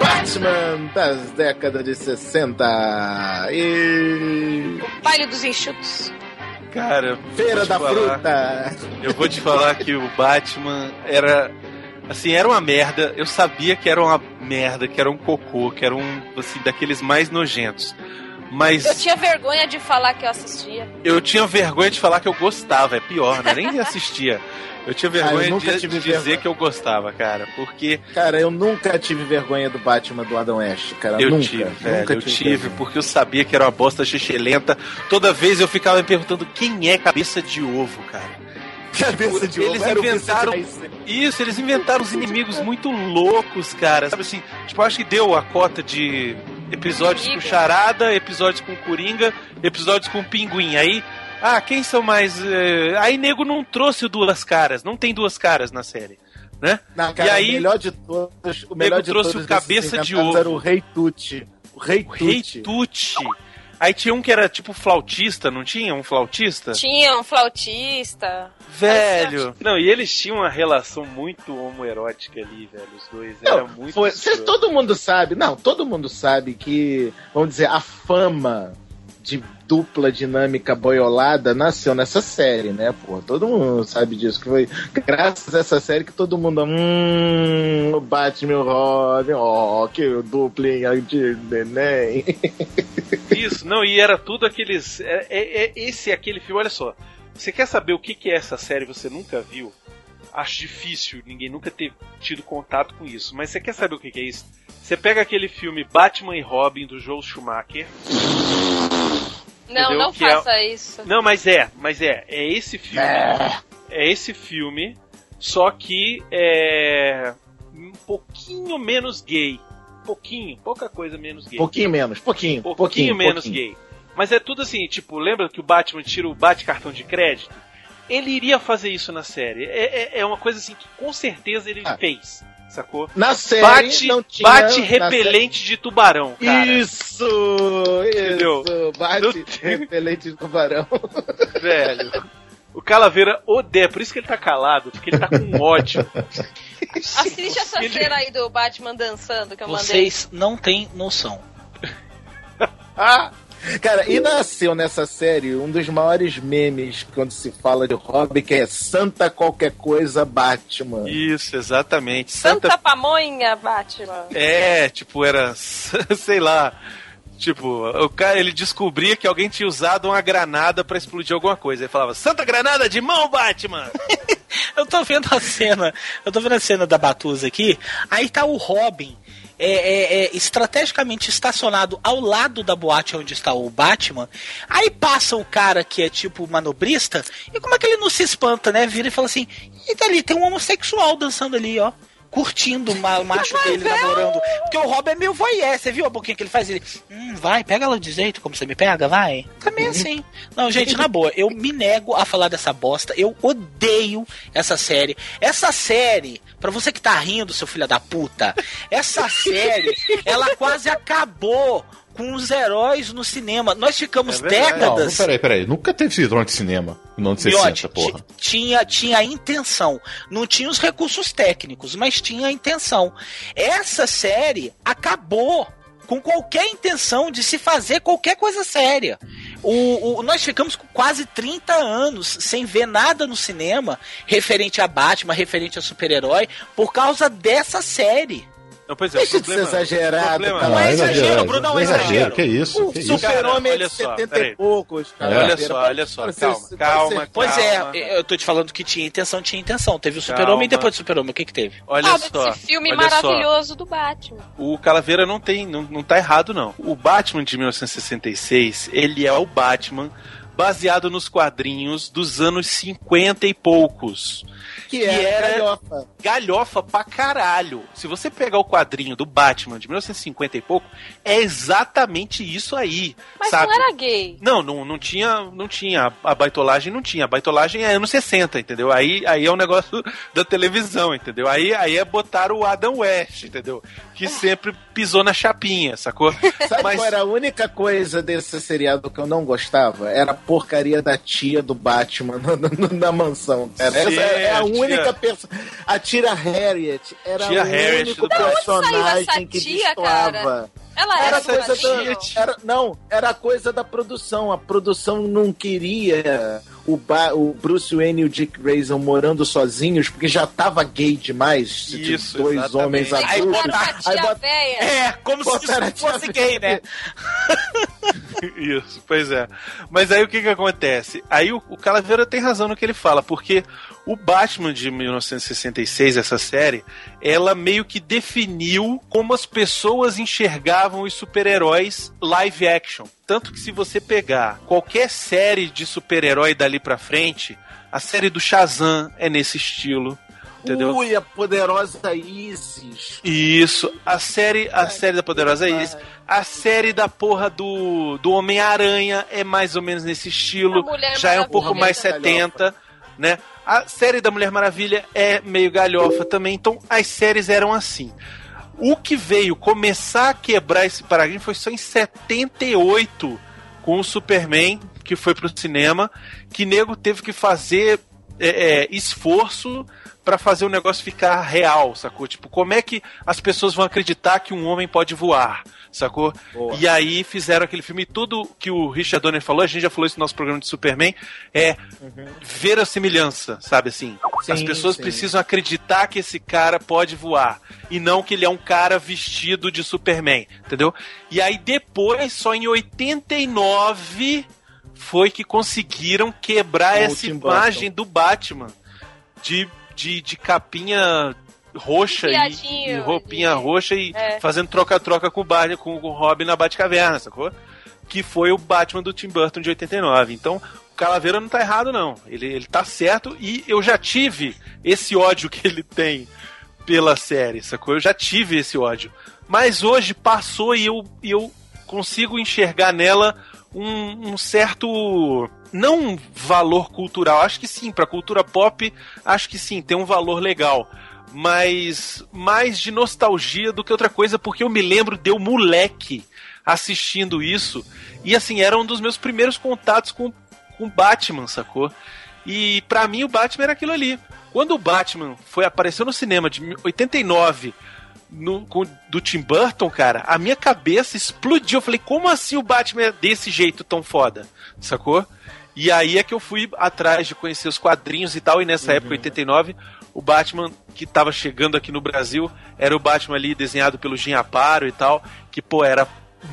[SPEAKER 8] Batman das décadas de 60. E.
[SPEAKER 7] Baile dos enxutos.
[SPEAKER 2] Cara,
[SPEAKER 8] Feira da
[SPEAKER 2] falar-
[SPEAKER 8] Fruta.
[SPEAKER 2] Eu vou te falar que o Batman era. Assim, era uma merda. Eu sabia que era uma merda, que era um cocô, que era um, assim, daqueles mais nojentos. Mas
[SPEAKER 7] Eu tinha vergonha de falar que eu assistia.
[SPEAKER 2] eu tinha vergonha de falar que eu gostava, é pior, né? Nem assistia. Eu tinha
[SPEAKER 8] Ah, eu
[SPEAKER 2] vergonha
[SPEAKER 8] nunca
[SPEAKER 2] de,
[SPEAKER 8] tive
[SPEAKER 2] de dizer
[SPEAKER 8] vergonha.
[SPEAKER 2] que eu gostava, cara. Porque
[SPEAKER 8] Cara, eu nunca tive vergonha do Batman do Adam West, cara.
[SPEAKER 2] eu
[SPEAKER 8] nunca.
[SPEAKER 2] tive, velho.
[SPEAKER 8] nunca
[SPEAKER 2] Eu tive, porque eu sabia que era uma bosta xixelenta. Toda vez eu ficava me perguntando quem é cabeça de ovo, cara.
[SPEAKER 8] Cabeça de
[SPEAKER 2] Eles
[SPEAKER 8] ovo,
[SPEAKER 2] inventaram-. Isso, eles inventaram os inimigos muito loucos, cara. Sabe assim, tipo, eu acho que deu a cota de episódios com charada, episódios com coringa, episódios com pinguim. Aí, ah, quem são mais. eh, Aí nego não trouxe o duas caras, não tem duas caras na série, né?
[SPEAKER 8] Não, cara,
[SPEAKER 2] E aí-
[SPEAKER 8] o melhor de todos, o melhor de
[SPEAKER 2] trouxe
[SPEAKER 8] todos
[SPEAKER 2] o cabeça de ovo.
[SPEAKER 8] era o Rei Tuti. O Rei
[SPEAKER 2] O Rei
[SPEAKER 8] Tuti.
[SPEAKER 2] Tuti. Aí tinha um que era tipo flautista, não tinha? Um flautista?
[SPEAKER 7] Tinha um flautista.
[SPEAKER 2] Velho. Não, e eles tinham uma relação muito homoerótica ali, velho. Os dois. Era
[SPEAKER 8] Não,
[SPEAKER 2] muito.
[SPEAKER 8] foi- cê- todo mundo sabe, não, todo mundo sabe que, vamos dizer, a fama de dupla dinâmica boiolada nasceu nessa série, né, pô? Todo mundo sabe disso. Que foi graças a essa série que todo mundo. Hum, Batman e o Robin, ó, que duplinha de neném.
[SPEAKER 12] Isso, não, e era tudo aqueles. É, é- é- esse é aquele filme, olha só. Você quer saber o que, é essa série você nunca viu? Acho difícil ninguém nunca ter tido contato com isso. Mas você quer saber o que, é isso? Você pega aquele filme Batman e Robin do Joel Schumacher.
[SPEAKER 7] Não,
[SPEAKER 12] Entendeu?
[SPEAKER 7] não
[SPEAKER 12] Que é-
[SPEAKER 7] faça isso.
[SPEAKER 12] Não, mas é, mas é. É esse filme. É esse filme, só que é um pouquinho menos gay. Pouquinho, pouca coisa menos gay.
[SPEAKER 8] pouquinho menos, pouquinho,
[SPEAKER 12] pouquinho,
[SPEAKER 8] pouquinho
[SPEAKER 12] menos
[SPEAKER 8] pouquinho.
[SPEAKER 12] gay. Mas é tudo assim, tipo, lembra que o Batman tira o bate cartão de crédito? Ele iria fazer isso na série. É, é, é uma coisa assim que com certeza ele
[SPEAKER 8] Ah.
[SPEAKER 12] fez. Sacou?
[SPEAKER 8] Na série
[SPEAKER 12] Bate,
[SPEAKER 8] não tinha.
[SPEAKER 12] bate repelente de tubarão,
[SPEAKER 8] série-
[SPEAKER 12] cara.
[SPEAKER 8] Isso!
[SPEAKER 12] Entendeu?
[SPEAKER 8] Isso! Bate
[SPEAKER 12] Não
[SPEAKER 8] repelente de tubarão.
[SPEAKER 12] Velho. O Calaveira odeia, por isso que ele tá calado, porque ele tá com ódio.
[SPEAKER 7] Assiste essa
[SPEAKER 12] Ele-
[SPEAKER 7] cena aí do Batman dançando que eu mandei.
[SPEAKER 1] Vocês não têm noção.
[SPEAKER 12] Ah!
[SPEAKER 8] Cara, e nasceu nessa série um dos maiores memes quando se fala de Robin, que é Santa qualquer coisa Batman.
[SPEAKER 2] Isso, exatamente.
[SPEAKER 7] Santa,
[SPEAKER 2] Santa.
[SPEAKER 7] Pamonha, Batman.
[SPEAKER 2] É, tipo, era. Sei lá. Tipo, o cara ele descobria que alguém tinha usado uma granada pra explodir alguma coisa. Ele falava, Santa Granada de mão, Batman!
[SPEAKER 1] Eu tô vendo a cena, eu tô vendo a cena da Batuza aqui, aí tá o Robin é, é, é, estrategicamente estacionado ao lado da boate onde está o Batman. Aí passa o cara que é tipo manobrista, e como é que ele não se espanta, né? Vira e fala assim: e dali tem um homossexual dançando ali, ó. Curtindo o ma- macho dele namorando. Porque o Robin é meio voyeur. Você viu a boquinha que ele faz? Ele, hum, vai, pega ela de jeito como você me pega, vai. Também assim. Não, gente, na boa, eu me nego a falar dessa bosta. Eu odeio essa série. Essa série, pra você que tá rindo, seu filho da puta, essa série, ela quase acabou com os heróis no cinema. Nós ficamos
[SPEAKER 3] Não, não,
[SPEAKER 1] décadas.
[SPEAKER 3] peraí, peraí. Nunca teve cinturão de cinema no ano 60,
[SPEAKER 1] Miotti,
[SPEAKER 3] porra.
[SPEAKER 1] ti- tinha, tinha a intenção. Não tinha os recursos técnicos, mas tinha a intenção. Essa série acabou com qualquer intenção de se fazer qualquer coisa séria. O, o- nós ficamos com quase 30 anos sem ver nada no cinema referente a Batman, referente a super-herói, por causa dessa série.
[SPEAKER 2] Não, pois é,
[SPEAKER 8] Deixa
[SPEAKER 2] o
[SPEAKER 8] de ser
[SPEAKER 2] problema,
[SPEAKER 8] exagerado,
[SPEAKER 2] problema-
[SPEAKER 8] cara.
[SPEAKER 1] Não é exagero, Bruno, não é exagero.
[SPEAKER 3] Que isso?
[SPEAKER 8] O
[SPEAKER 3] Que isso?
[SPEAKER 8] super-homem é
[SPEAKER 2] olha
[SPEAKER 8] de
[SPEAKER 2] só,
[SPEAKER 8] 70
[SPEAKER 2] peraí.
[SPEAKER 8] e poucos.
[SPEAKER 3] É.
[SPEAKER 2] Olha só, olha só, calma, calma,
[SPEAKER 1] Pois é, eu tô te falando que tinha intenção, tinha intenção. Teve o super-homem e depois do super-homem, o que que teve?
[SPEAKER 2] Olha
[SPEAKER 7] Ah,
[SPEAKER 2] só.
[SPEAKER 7] desse filme
[SPEAKER 2] olha só.
[SPEAKER 7] maravilhoso do Batman.
[SPEAKER 2] O Calaveira não tem, não, não tá errado não. O Batman de 1966, ele é o Batman baseado nos quadrinhos dos anos 50 e poucos.
[SPEAKER 8] Que
[SPEAKER 2] Que
[SPEAKER 8] é
[SPEAKER 2] era-
[SPEAKER 8] galhofa.
[SPEAKER 2] Galhofa pra caralho. Se você pegar o quadrinho do Batman de 1950 e pouco, é exatamente isso aí,
[SPEAKER 7] Mas
[SPEAKER 2] sabe?
[SPEAKER 7] não era gay.
[SPEAKER 2] Não, não, não tinha, não tinha. A baitolagem não tinha. A baitolagem é anos 60, entendeu? Aí, aí é um negócio da televisão, entendeu? Aí, aí é botar o Adam West, entendeu? Que sempre pisou na chapinha, sacou?
[SPEAKER 8] Sabe
[SPEAKER 2] Mas-
[SPEAKER 8] qual era a única coisa desse seriado que eu não gostava? Era porcaria da tia do Batman na, na- na mansão. Cara. Essa é a
[SPEAKER 2] a
[SPEAKER 8] única pessoa. A Tia Harriet era
[SPEAKER 2] Tia
[SPEAKER 8] o
[SPEAKER 2] Harriet
[SPEAKER 8] único personagem que
[SPEAKER 7] tia,
[SPEAKER 8] destoava.
[SPEAKER 7] cara? Ela era
[SPEAKER 8] Era coisa da, era, não, era coisa da produção. A produção não queria o, ba, o Bruce Wayne e o Dick Grayson morando sozinhos, porque já tava gay demais de
[SPEAKER 2] Isso,
[SPEAKER 8] dois
[SPEAKER 2] exatamente.
[SPEAKER 8] homens
[SPEAKER 2] Aí
[SPEAKER 7] Aí
[SPEAKER 8] adultos.
[SPEAKER 7] botaram a
[SPEAKER 8] Aí
[SPEAKER 7] tia
[SPEAKER 8] bota-
[SPEAKER 7] véia.
[SPEAKER 1] É, como se
[SPEAKER 8] Botaram a
[SPEAKER 1] isso fosse gay, né?
[SPEAKER 2] Isso, pois é. Mas aí o que que acontece? Aí o, o Calaveira tem razão no que ele fala, porque o Batman de 1966, essa série, ela meio que definiu como as pessoas enxergavam os super-heróis live action. Tanto que se você pegar qualquer série de super-herói dali pra frente, a série do Shazam é nesse estilo. Entendeu?
[SPEAKER 8] Ui, a poderosa Isis.
[SPEAKER 2] Isso, a série, a série da Poderosa Isis, a série da porra do, do Homem-Aranha é mais ou menos nesse estilo,
[SPEAKER 7] A Mulher
[SPEAKER 2] já é um pouco mais
[SPEAKER 8] também.
[SPEAKER 2] 70, né? A série da Mulher Maravilha é meio galhofa também, então as séries eram assim. O que veio começar a quebrar esse paradigma foi só em 78 com o Superman, que foi pro cinema, que nego teve que fazer é, é, esforço pra fazer o negócio ficar real, sacou? Tipo, como é que as pessoas vão acreditar que um homem pode voar, sacou?
[SPEAKER 8] Boa.
[SPEAKER 2] E aí fizeram aquele filme e tudo que o Richard Donner falou, a gente já falou isso no nosso programa de Superman, é ver a semelhança, sabe assim? as
[SPEAKER 8] Sim,
[SPEAKER 2] pessoas
[SPEAKER 8] sim.
[SPEAKER 2] precisam acreditar que esse cara pode voar e não que ele é um cara vestido de Superman, entendeu? E aí depois, só em 89 foi que conseguiram quebrar
[SPEAKER 8] o
[SPEAKER 2] essa imagem do Batman de, de, de capinha roxa e, e roupinha
[SPEAKER 7] de-
[SPEAKER 2] roxa e
[SPEAKER 7] É.
[SPEAKER 2] fazendo troca-troca com o Batman, com o Robin na Batcaverna, sacou? Que foi o Batman do Tim Burton de 89. Então, o Calaveira não tá errado, não. Ele, ele tá certo e eu já tive esse ódio que ele tem pela série, sacou? Eu já tive esse ódio. Mas hoje passou e eu, eu consigo enxergar nela um, um certo. Não um valor cultural, acho que sim, pra cultura pop, acho que sim, tem um valor legal. Mas mais de nostalgia do que outra coisa, porque eu me lembro de eu moleque assistindo isso. E assim, era um dos meus primeiros contatos com com Batman, sacou? E pra mim o Batman era aquilo ali. Quando o Batman foi apareceu no cinema de 89 no, com- do Tim Burton, cara, a minha cabeça explodiu. Eu falei, como assim o Batman é desse jeito tão foda? Sacou? E aí é que eu fui atrás de conhecer os quadrinhos e tal, e nessa época, 89, o Batman que tava chegando aqui no Brasil era o Batman ali desenhado pelo Jim Aparo e tal, que, pô, era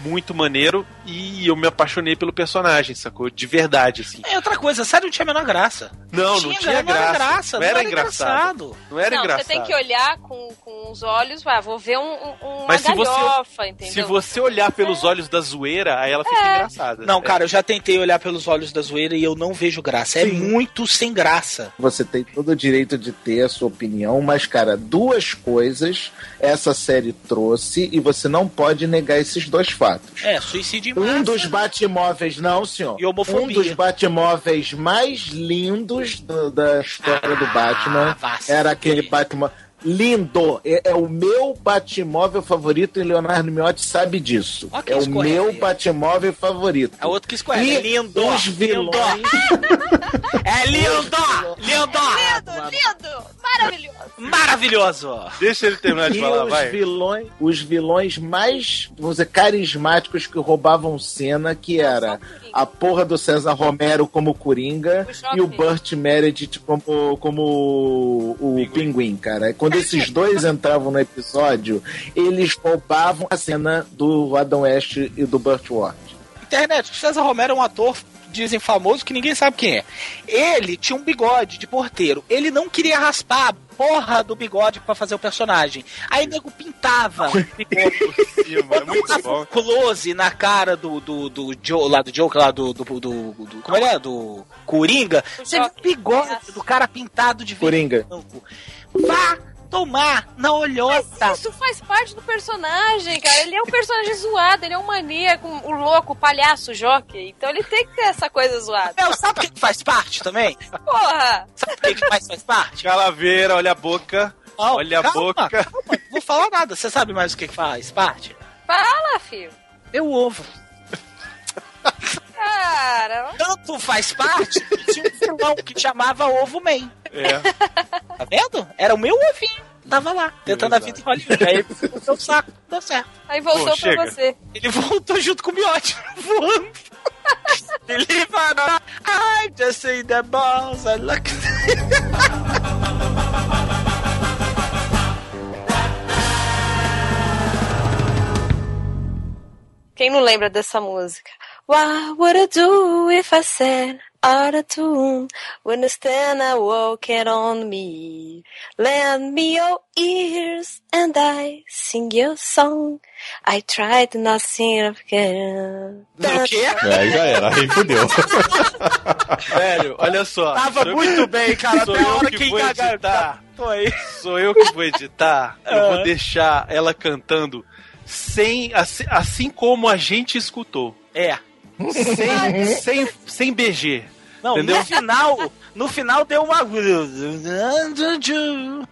[SPEAKER 2] muito maneiro e eu me apaixonei pelo personagem, sacou? De verdade, assim.
[SPEAKER 1] É outra coisa, sério, não tinha a menor graça.
[SPEAKER 2] Não, não tinha
[SPEAKER 1] não era
[SPEAKER 2] graça.
[SPEAKER 1] graça,
[SPEAKER 2] Não era engraçado. Não era
[SPEAKER 7] não,
[SPEAKER 2] engraçado.
[SPEAKER 7] você tem que olhar com, com os olhos, ah, vou ver um, um- uma
[SPEAKER 2] Mas se você-
[SPEAKER 7] galhofa, entendeu?
[SPEAKER 2] Se você olhar pelos olhos da zoeira, aí ela fica
[SPEAKER 7] É.
[SPEAKER 2] engraçada.
[SPEAKER 1] Não, cara, eu já tentei olhar pelos olhos da zoeira e eu não vejo graça. É muito sem graça.
[SPEAKER 8] Você tem todo o direito de ter a sua opinião, mas, cara, duas coisas essa série trouxe e você não pode negar esses dois fatos.
[SPEAKER 1] É, suicídio em
[SPEAKER 8] Um
[SPEAKER 1] massa.
[SPEAKER 8] dos Batmóveis, não, senhor.
[SPEAKER 1] E homofobia.
[SPEAKER 8] Um dos Batmóveis mais lindos do- da história do Batman
[SPEAKER 1] se
[SPEAKER 8] era aquele Batman. Lindo! É, é o meu Batmóvel favorito e Leonardo Miotti sabe disso. É o meu
[SPEAKER 1] aí.
[SPEAKER 8] Batmóvel favorito.
[SPEAKER 1] É outro que escorrega.
[SPEAKER 8] E
[SPEAKER 1] É lindo.
[SPEAKER 8] Os vilões.
[SPEAKER 1] É lindo! Lindo!
[SPEAKER 7] Lindo, lindo, maravilhoso.
[SPEAKER 1] Maravilhoso!
[SPEAKER 2] Deixa ele terminar de
[SPEAKER 8] E
[SPEAKER 2] falar,
[SPEAKER 8] os
[SPEAKER 2] vai.
[SPEAKER 8] vilões, os vilões mais, vamos dizer, carismáticos que roubavam cena, que era a porra do César Romero como Coringa
[SPEAKER 7] O
[SPEAKER 8] e o Burt Meredith como, como o, o Pinguim, cara. Quando esses dois entravam no episódio, eles roubavam a cena do Adam West e do Burt Ward.
[SPEAKER 1] Internet, o César Romero é um ator, dizem famoso, que ninguém sabe quem é. Ele tinha um bigode de porteiro. Ele não queria raspar a porra do bigode pra fazer o personagem. Aí o nego pintava o bigode cima.
[SPEAKER 2] É muito bom.
[SPEAKER 1] um close na cara do, do, do Joe, lá do Joker, lá do, do, do, do- Como é? Do Coringa. Você viu o bigode do cara pintado de
[SPEAKER 8] Coringa.
[SPEAKER 1] branco. Vá tomar na olhota.
[SPEAKER 7] Isso faz parte do personagem, cara. Ele é um personagem zoado, ele é um maníaco, o louco, o palhaço, o jockey. Então ele tem que ter essa coisa zoada.
[SPEAKER 1] Meu, sabe o que faz parte também?
[SPEAKER 7] Porra!
[SPEAKER 1] Sabe o que mais faz parte?
[SPEAKER 2] Calaveira, olha a boca.
[SPEAKER 1] Não,
[SPEAKER 2] olha a
[SPEAKER 1] calma,
[SPEAKER 2] boca.
[SPEAKER 1] calma, não vou falar nada. Você sabe mais o que que faz parte?
[SPEAKER 7] Fala, filho.
[SPEAKER 1] Meu ovo.
[SPEAKER 7] Cara,
[SPEAKER 1] Tanto faz parte que tinha um vilão que chamava Ovo Man.
[SPEAKER 2] É.
[SPEAKER 1] Tá vendo? Era o meu ovinho. Tava lá, tentando a vida em Hollywood. Aí ele no seu saco, deu certo.
[SPEAKER 7] aí voltou
[SPEAKER 2] Pô,
[SPEAKER 7] pra
[SPEAKER 2] chega.
[SPEAKER 7] você.
[SPEAKER 1] Ele voltou junto com o Miotti, voando. Or not, I just see the balls and look.
[SPEAKER 7] Quem não lembra dessa música? What would I do if I said out of tune? When the stand I it on me. Lend me your ears and I sing your song. I tried to not sing again.
[SPEAKER 1] O quê?
[SPEAKER 3] Aí já era, aí fudeu.
[SPEAKER 2] Velho, olha só.
[SPEAKER 1] Tava
[SPEAKER 2] Sou-
[SPEAKER 1] muito bem, cara.
[SPEAKER 2] Sou
[SPEAKER 1] Até a
[SPEAKER 2] eu
[SPEAKER 1] hora
[SPEAKER 2] que
[SPEAKER 1] que
[SPEAKER 2] vou
[SPEAKER 1] engagar.
[SPEAKER 2] Sou eu que vou editar. Eu vou deixar ela cantando sem, assim, assim como a gente escutou.
[SPEAKER 1] É.
[SPEAKER 2] Sem, sem, sem BG.
[SPEAKER 1] Não,
[SPEAKER 2] Entendeu?
[SPEAKER 1] no final, no final deu uma.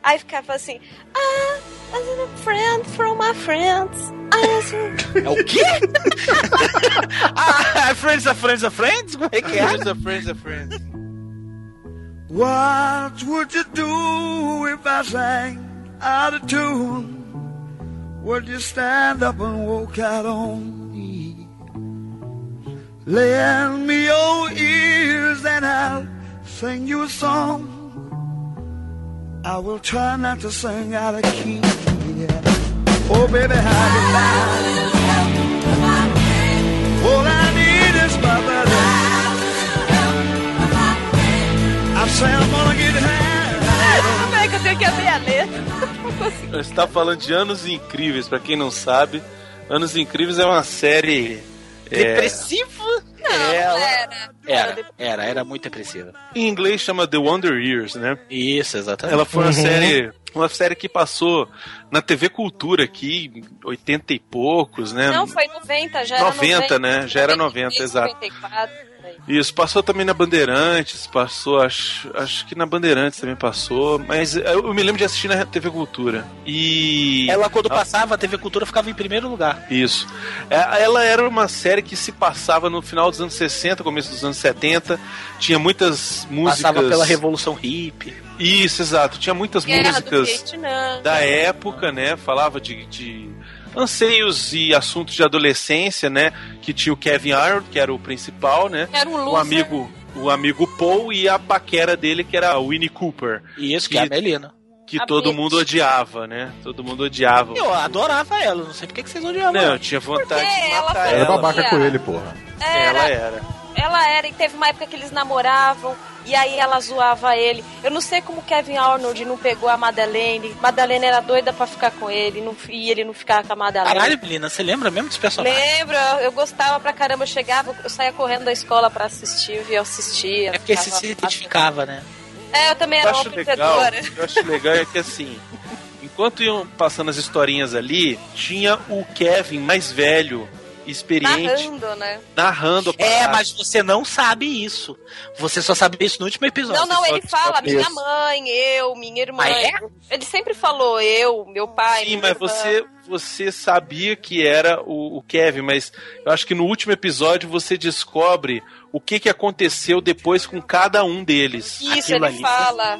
[SPEAKER 7] Aí ficava assim, ah, as a friend from my friends. I
[SPEAKER 1] É o quê? ah, friends are friends are friends? Como é que é?
[SPEAKER 2] Friends are friends are friends.
[SPEAKER 10] What would you do if I sang out of tune? Would you stand up and walk out on? Lend me your ears and I'll sing you a song. I will try not to sing out of key. Oh, baby, how you lie? All I need is my brother. I say I'm gonna get high.
[SPEAKER 7] Como é que eu tenho que abrir a letra?
[SPEAKER 2] Você está falando de Anos Incríveis, pra quem não sabe. Anos Incríveis é uma série. É,
[SPEAKER 1] Depressiva?
[SPEAKER 7] Não,
[SPEAKER 1] Ela-
[SPEAKER 7] era.
[SPEAKER 1] Era, era, era muito depressiva.
[SPEAKER 2] em inglês chama The Wonder Years, né?
[SPEAKER 1] Isso, exatamente.
[SPEAKER 2] Ela foi uma
[SPEAKER 1] Uhum.
[SPEAKER 2] série. Uma série que passou na TV Cultura aqui, 80 e poucos, né?
[SPEAKER 7] Não, foi 90, já era
[SPEAKER 2] 90, né? Já era 90, exato.
[SPEAKER 7] 94.
[SPEAKER 2] Isso, passou também na Bandeirantes, passou, acho, acho que na Bandeirantes também passou, mas eu me lembro de assistir na TV Cultura. E.
[SPEAKER 1] Ela, quando
[SPEAKER 2] Ah,
[SPEAKER 1] passava, a TV Cultura ficava em primeiro lugar.
[SPEAKER 2] Isso. É, Ela era uma série que se passava no final dos anos 60, começo dos anos 70. Tinha muitas músicas.
[SPEAKER 1] Passava pela Revolução Hippie.
[SPEAKER 2] Isso, exato. Tinha muitas
[SPEAKER 7] Guerra
[SPEAKER 2] músicas da época, né? Falava de, de anseios e assuntos de adolescência, né? Que tinha o Kevin Arnold, que era o principal, né?
[SPEAKER 7] Era um
[SPEAKER 2] o
[SPEAKER 7] loser.
[SPEAKER 2] amigo, o amigo Paul e a paquera dele, que era a Winnie Cooper.
[SPEAKER 1] E isso, que é a Melina.
[SPEAKER 2] Que
[SPEAKER 7] A
[SPEAKER 2] todo mundo odiava, né? Todo mundo odiava.
[SPEAKER 1] Eu adorava ela, não sei por que vocês odiavam
[SPEAKER 2] Não,
[SPEAKER 1] ela.
[SPEAKER 2] eu tinha vontade
[SPEAKER 7] Porque
[SPEAKER 2] de
[SPEAKER 7] ela
[SPEAKER 2] matar
[SPEAKER 7] foi-
[SPEAKER 3] Era
[SPEAKER 2] ela.
[SPEAKER 3] babaca com ele, porra.
[SPEAKER 2] Ela
[SPEAKER 7] Era,
[SPEAKER 2] era.
[SPEAKER 7] Ela era, e teve uma época que eles namoravam, e aí ela zoava ele. Eu não sei como Kevin Arnold não pegou a Madeleine. Madeleine era doida pra ficar com ele, não- e ele não ficava com a Madeleine.
[SPEAKER 1] Caralho, Melina, você lembra mesmo dos personagens?
[SPEAKER 7] Lembro, eu gostava pra caramba, eu chegava, eu saía correndo da escola pra assistir, eu assistia.
[SPEAKER 1] É porque você se identificava, né?
[SPEAKER 7] É, eu também
[SPEAKER 2] eu
[SPEAKER 7] era uma
[SPEAKER 2] acho legal,
[SPEAKER 7] perdedora.
[SPEAKER 2] o que eu acho legal é que assim, enquanto iam passando as historinhas ali, tinha o Kevin mais velho, experiente,
[SPEAKER 7] Narrando, né?
[SPEAKER 2] narrando a
[SPEAKER 1] É, mas você não sabe isso. Você só sabe isso no último episódio.
[SPEAKER 7] Não, não, ele fala minha
[SPEAKER 1] isso.
[SPEAKER 7] mãe, eu, minha irmã.
[SPEAKER 1] Ah, é?
[SPEAKER 7] Ele sempre falou eu, meu pai.
[SPEAKER 2] Sim,
[SPEAKER 7] minha
[SPEAKER 2] mas
[SPEAKER 7] irmã.
[SPEAKER 2] você, você sabia que era o, o Kevin, mas eu acho que no último episódio você descobre o que, que aconteceu depois com cada um deles.
[SPEAKER 7] Isso,
[SPEAKER 1] Aquilo
[SPEAKER 7] ele
[SPEAKER 1] ali.
[SPEAKER 7] fala.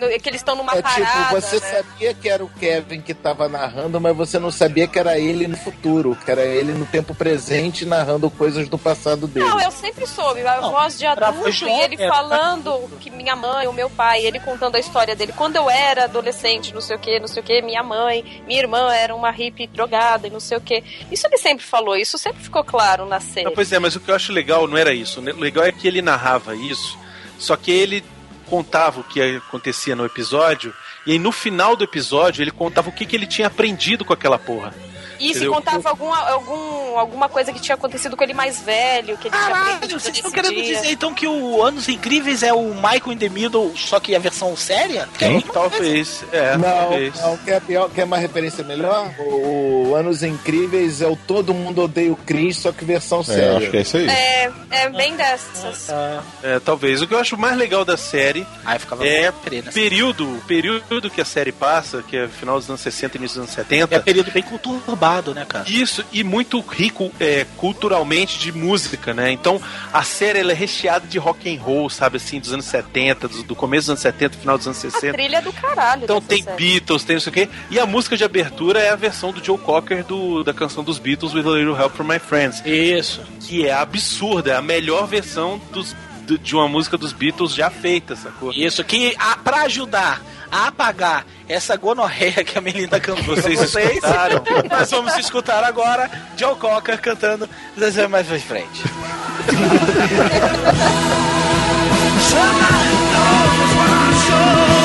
[SPEAKER 7] No- Que eles estão numa
[SPEAKER 8] É
[SPEAKER 7] parada.
[SPEAKER 8] tipo, você
[SPEAKER 7] né?
[SPEAKER 8] sabia que era o Kevin que tava narrando, mas você não sabia que era ele no futuro, que era ele no tempo presente narrando coisas do passado dele.
[SPEAKER 7] Não, eu sempre soube, a
[SPEAKER 1] Não,
[SPEAKER 7] voz de adulto e ele
[SPEAKER 1] é,
[SPEAKER 7] falando que minha mãe, o meu pai, ele contando a história dele. Quando eu era adolescente, não sei o que, não sei o que, minha mãe, minha irmã era uma hippie drogada e não sei o que. Isso ele sempre falou, isso sempre ficou claro na série.
[SPEAKER 2] Não, pois é, mas o que eu acho legal não era isso. O legal é que ele narrava isso, só que ele contava o que acontecia no episódio, e aí no final do episódio ele contava o que, que ele tinha aprendido com aquela porra.
[SPEAKER 7] E se contava algum, algum, alguma coisa que tinha acontecido com ele mais velho, que ele tinha
[SPEAKER 1] Caralho,
[SPEAKER 7] aprendido
[SPEAKER 1] vocês estão querendo
[SPEAKER 7] dia.
[SPEAKER 1] dizer então que o Anos Incríveis é o Michael in the Middle, só que a versão séria?
[SPEAKER 3] Quem?
[SPEAKER 2] Talvez, é,
[SPEAKER 8] Não,
[SPEAKER 2] talvez.
[SPEAKER 8] não, quer, pior, quer uma referência melhor? O, o Anos Incríveis é o Todo Mundo Odeia o Chris, só que versão
[SPEAKER 3] É,
[SPEAKER 8] séria.
[SPEAKER 3] acho que é isso aí.
[SPEAKER 7] É, é bem dessas.
[SPEAKER 1] Ah,
[SPEAKER 2] É, talvez. O que eu acho mais legal da série
[SPEAKER 1] ficava
[SPEAKER 2] é o
[SPEAKER 1] assim.
[SPEAKER 2] período, o período que a série passa, que é final dos anos 60 e início dos anos
[SPEAKER 1] É
[SPEAKER 2] 70.
[SPEAKER 1] um período bem conturbado, né, cara?
[SPEAKER 2] Isso, e muito rico é, culturalmente de música, né? Então a série ela é recheada de rock and roll, sabe assim, dos anos 70, do, do começo dos anos 70, final dos anos
[SPEAKER 7] A
[SPEAKER 2] 60.
[SPEAKER 7] trilha do caralho.
[SPEAKER 2] Então tem
[SPEAKER 7] série.
[SPEAKER 2] Beatles, tem não sei o quê. E a música de abertura é a versão do Joe Cocker do, da canção dos Beatles, With a Little Help from My Friends.
[SPEAKER 1] Isso.
[SPEAKER 2] Que é absurda, é a melhor versão dos, do- de uma música dos Beatles já feita, sacou?
[SPEAKER 1] Isso, que a, pra ajudar a apagar essa gonorreia que a Melinda cantou
[SPEAKER 2] Vocês
[SPEAKER 1] pra vocês,
[SPEAKER 2] escutaram?
[SPEAKER 1] nós vamos escutar agora Joe Cocker cantando Zezé mais pra frente.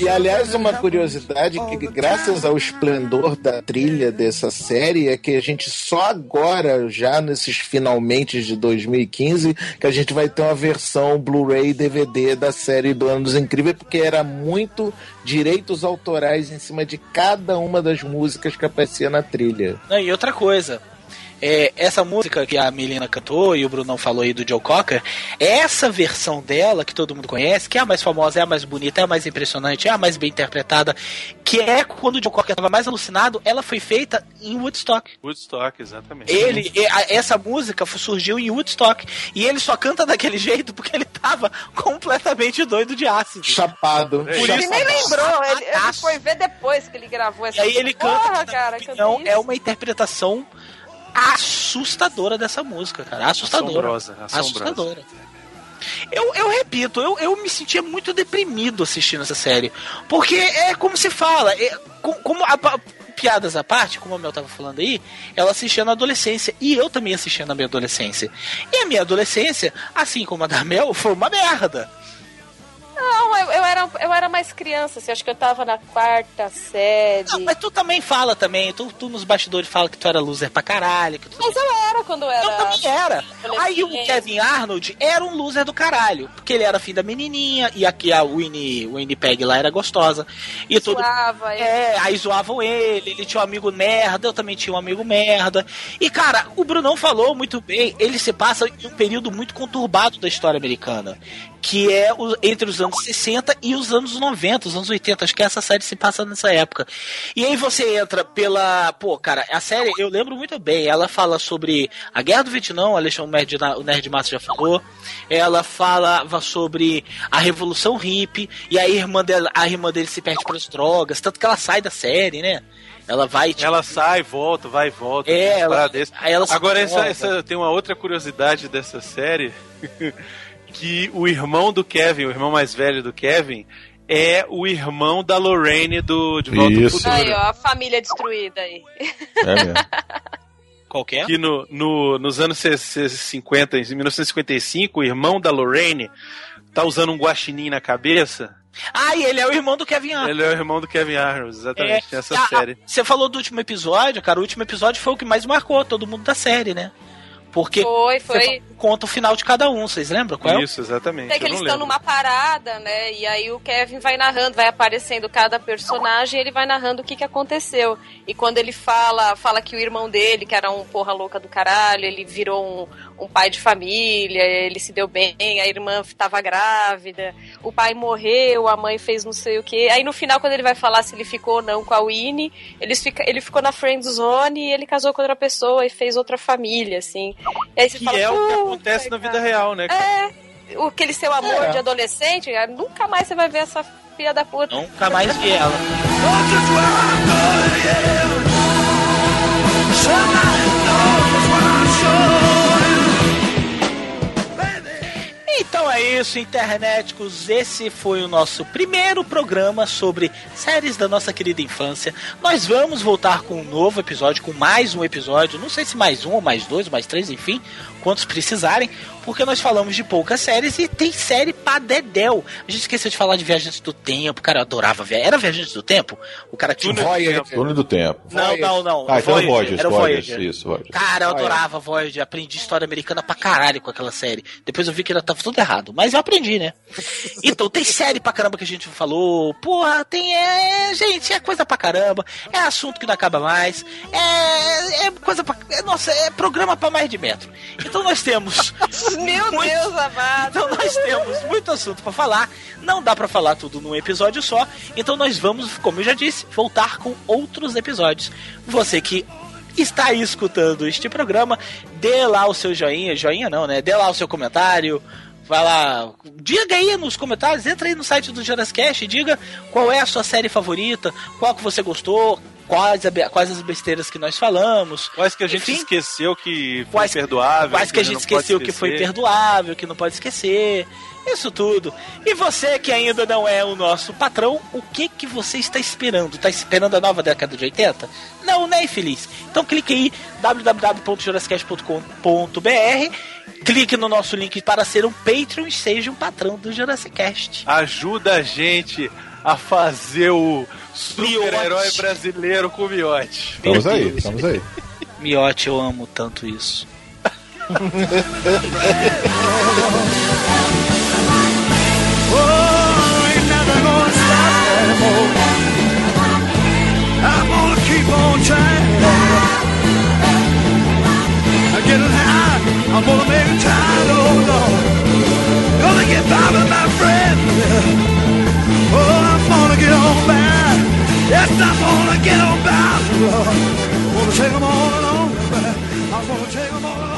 [SPEAKER 8] E Aliás, uma curiosidade que graças ao esplendor da trilha dessa série é que a gente só agora, já nesses finalmente de 2015, que a gente vai ter uma versão Blu-ray DVD da série do Anos Incríveis, porque era muito direitos autorais em cima de cada uma das músicas que aparecia na trilha.
[SPEAKER 1] Não, e outra coisa. É, essa música que a Melina cantou e o Brunão falou aí do Joe Cocker, essa versão dela que todo mundo conhece, que é a mais famosa, é a mais bonita, é a mais impressionante, é a mais bem interpretada, que é quando o Joe Cocker estava mais alucinado, ela foi feita em Woodstock.
[SPEAKER 13] Woodstock, exatamente.
[SPEAKER 1] Ele, a- essa música surgiu em Woodstock e ele só canta daquele jeito porque ele tava completamente doido de ácido.
[SPEAKER 8] Chapado.
[SPEAKER 1] Por
[SPEAKER 7] Ele
[SPEAKER 1] isso-
[SPEAKER 7] nem lembrou, ele, ele foi ver depois que ele gravou essa
[SPEAKER 1] E aí ele canta,
[SPEAKER 7] Porra, cara, isso.
[SPEAKER 1] é uma interpretação assustadora dessa música, cara. Assustadora.
[SPEAKER 13] Assombrosa, assombrosa.
[SPEAKER 1] Assustadora. Eu, eu repito, eu, eu me sentia muito deprimido assistindo essa série. Porque é como se fala, é, com- como a, pa- piadas à parte, como a Mel tava falando aí, ela assistia na adolescência. E eu também assistia na minha adolescência. E a minha adolescência, assim como a da Mel, foi uma merda.
[SPEAKER 7] Não, eu, eu era, eu era mais criança, assim, acho que eu tava na quarta série.
[SPEAKER 1] Não, mas tu também fala também, tu, tu nos bastidores fala que tu era loser pra caralho. Que tu...
[SPEAKER 7] Mas eu era quando eu era.
[SPEAKER 1] Eu também era. Aí o. Kevin Arnold era um loser do caralho. Porque ele era filho da menininha, e aqui a Winnie, Winnie Peg lá era gostosa. E tudo.
[SPEAKER 7] Zoava.
[SPEAKER 1] É, aí zoavam ele, ele tinha um amigo merda, eu também tinha um amigo merda. E cara, o Brunão falou muito bem, ele se passa em um período muito conturbado da história americana. Que é o- entre os anos 60 e os anos 90, os anos 80. Acho que essa série se passa nessa época. E aí você entra pela. Pô, cara, a série eu lembro muito bem. Ela fala sobre a Guerra do Vietnã, o Alexandre Nerd, o Nerd Massa já falou. Ela falava sobre a Revolução Hippie. E a irmã, dela, a irmã dele se perde pras drogas. Tanto que ela sai da série, né? Ela vai. tipo,
[SPEAKER 13] Ela sai, volta, vai e volta.
[SPEAKER 1] É, ela- ela
[SPEAKER 13] Agora, essa, essa- tem uma outra curiosidade dessa série: que o irmão do Kevin, o irmão mais velho do Kevin, é o irmão da Lorraine do De Volta
[SPEAKER 3] Isso.
[SPEAKER 13] ao Futuro.
[SPEAKER 7] Aí, ó, a família destruída aí.
[SPEAKER 3] É mesmo.
[SPEAKER 1] Qualquer?
[SPEAKER 13] Que no, no- nos anos 50, em 1955, o irmão da Lorraine tá usando um guaxinim na cabeça.
[SPEAKER 1] Ah, e ele é o irmão do Kevin Arnold.
[SPEAKER 13] Ele é o irmão do Kevin Arnold, exatamente,
[SPEAKER 1] É,
[SPEAKER 13] nessa
[SPEAKER 1] a- a-
[SPEAKER 13] série.
[SPEAKER 1] Você falou do último episódio, cara. O último episódio foi o que mais marcou todo mundo da série, né? Porque
[SPEAKER 7] Foi,
[SPEAKER 1] você
[SPEAKER 7] foi.
[SPEAKER 1] conta o final de cada um, vocês lembram? Qual é?
[SPEAKER 13] Isso, exatamente.
[SPEAKER 7] Tem que
[SPEAKER 13] eu
[SPEAKER 7] eles estão
[SPEAKER 13] lembro.
[SPEAKER 7] numa parada, né? E aí o Kevin vai narrando, vai aparecendo cada personagem e ele vai narrando o que, que aconteceu. E quando ele fala, fala que o irmão dele, que era um porra louca do caralho, ele virou um, um pai de família, ele se deu bem, a irmã estava grávida, o pai morreu, a mãe fez não sei o que. Aí no final, quando ele vai falar se ele ficou ou não com a Winnie, eles fica, ele ficou na friend zone e ele casou com outra pessoa e fez outra família, assim. E aí você
[SPEAKER 13] Que
[SPEAKER 7] fala,
[SPEAKER 13] é o que
[SPEAKER 7] "Puta,
[SPEAKER 13] acontece na
[SPEAKER 7] cara."
[SPEAKER 13] vida real, né? cara?
[SPEAKER 7] É, o aquele seu amor
[SPEAKER 13] É.
[SPEAKER 7] de adolescente, cara, nunca mais você vai ver essa filha da puta.
[SPEAKER 1] Nunca mais vi ela. Isso, internéticos. Esse foi o nosso primeiro programa sobre séries da nossa querida infância. Nós vamos voltar com um novo episódio, com mais um episódio. Não sei se mais um, ou mais dois, ou mais três, enfim, quantos precisarem. Porque nós falamos de poucas séries e tem série pra dedéu. A gente esqueceu de falar de Viajantes do Tempo. Cara, eu adorava ver. Era Viajantes do Tempo? O cara tinha
[SPEAKER 8] Voyager.
[SPEAKER 3] Túnel do Tempo.
[SPEAKER 1] Não, não, não.
[SPEAKER 3] Ah, então é
[SPEAKER 1] Voyager,
[SPEAKER 3] Voyager,
[SPEAKER 1] era o
[SPEAKER 3] Voyager,
[SPEAKER 1] Voyager.
[SPEAKER 3] isso, Voyager.
[SPEAKER 1] Cara, eu adorava Voyager, aprendi história americana pra caralho com aquela série. Depois eu vi que ela tava tudo errado, mas eu aprendi, né? Então, tem série pra caramba que a gente falou. Porra, tem. É, gente, é coisa pra caramba. É assunto que não acaba mais. É, é coisa pra. É, nossa, é programa pra mais de metro. Então nós temos.
[SPEAKER 7] Meu
[SPEAKER 1] muito-
[SPEAKER 7] Deus amado.
[SPEAKER 1] Então nós temos muito assunto pra falar. Não dá pra falar tudo num episódio só. Então nós vamos, como eu já disse, voltar com outros episódios. Você que está aí escutando este programa, dê lá o seu joinha, joinha não, né? Dê lá o seu comentário. Vai lá, diga aí nos comentários, entra aí no site do Jurassicast e diga qual é a sua série favorita, qual que você gostou, quais, a quais as besteiras que nós falamos.
[SPEAKER 13] Quais que a gente
[SPEAKER 1] Enfim,
[SPEAKER 13] esqueceu que foi
[SPEAKER 1] Quais-
[SPEAKER 13] perdoável.
[SPEAKER 1] Quais que a gente esqueceu que foi perdoável, que não pode esquecer. Isso tudo. E você que ainda não é o nosso patrão, o que que você está esperando? Está esperando a nova década de 80? Não, né, infeliz? Então clique aí www.jurassicast.com.br Clique no nosso link para ser um Patreon e seja um patrão do Jurassic Cast.
[SPEAKER 13] Ajuda a gente a fazer o super-herói brasileiro com o miote.
[SPEAKER 3] Estamos aí, estamos aí.
[SPEAKER 1] Miote, eu amo tanto isso.
[SPEAKER 10] I'm gonna make it time, oh Lord. Gonna get by with my friend. I'm gonna get on by. Yes, I'm gonna get on by, Lord. Gonna take 'em all along. I'm gonna take 'em all along.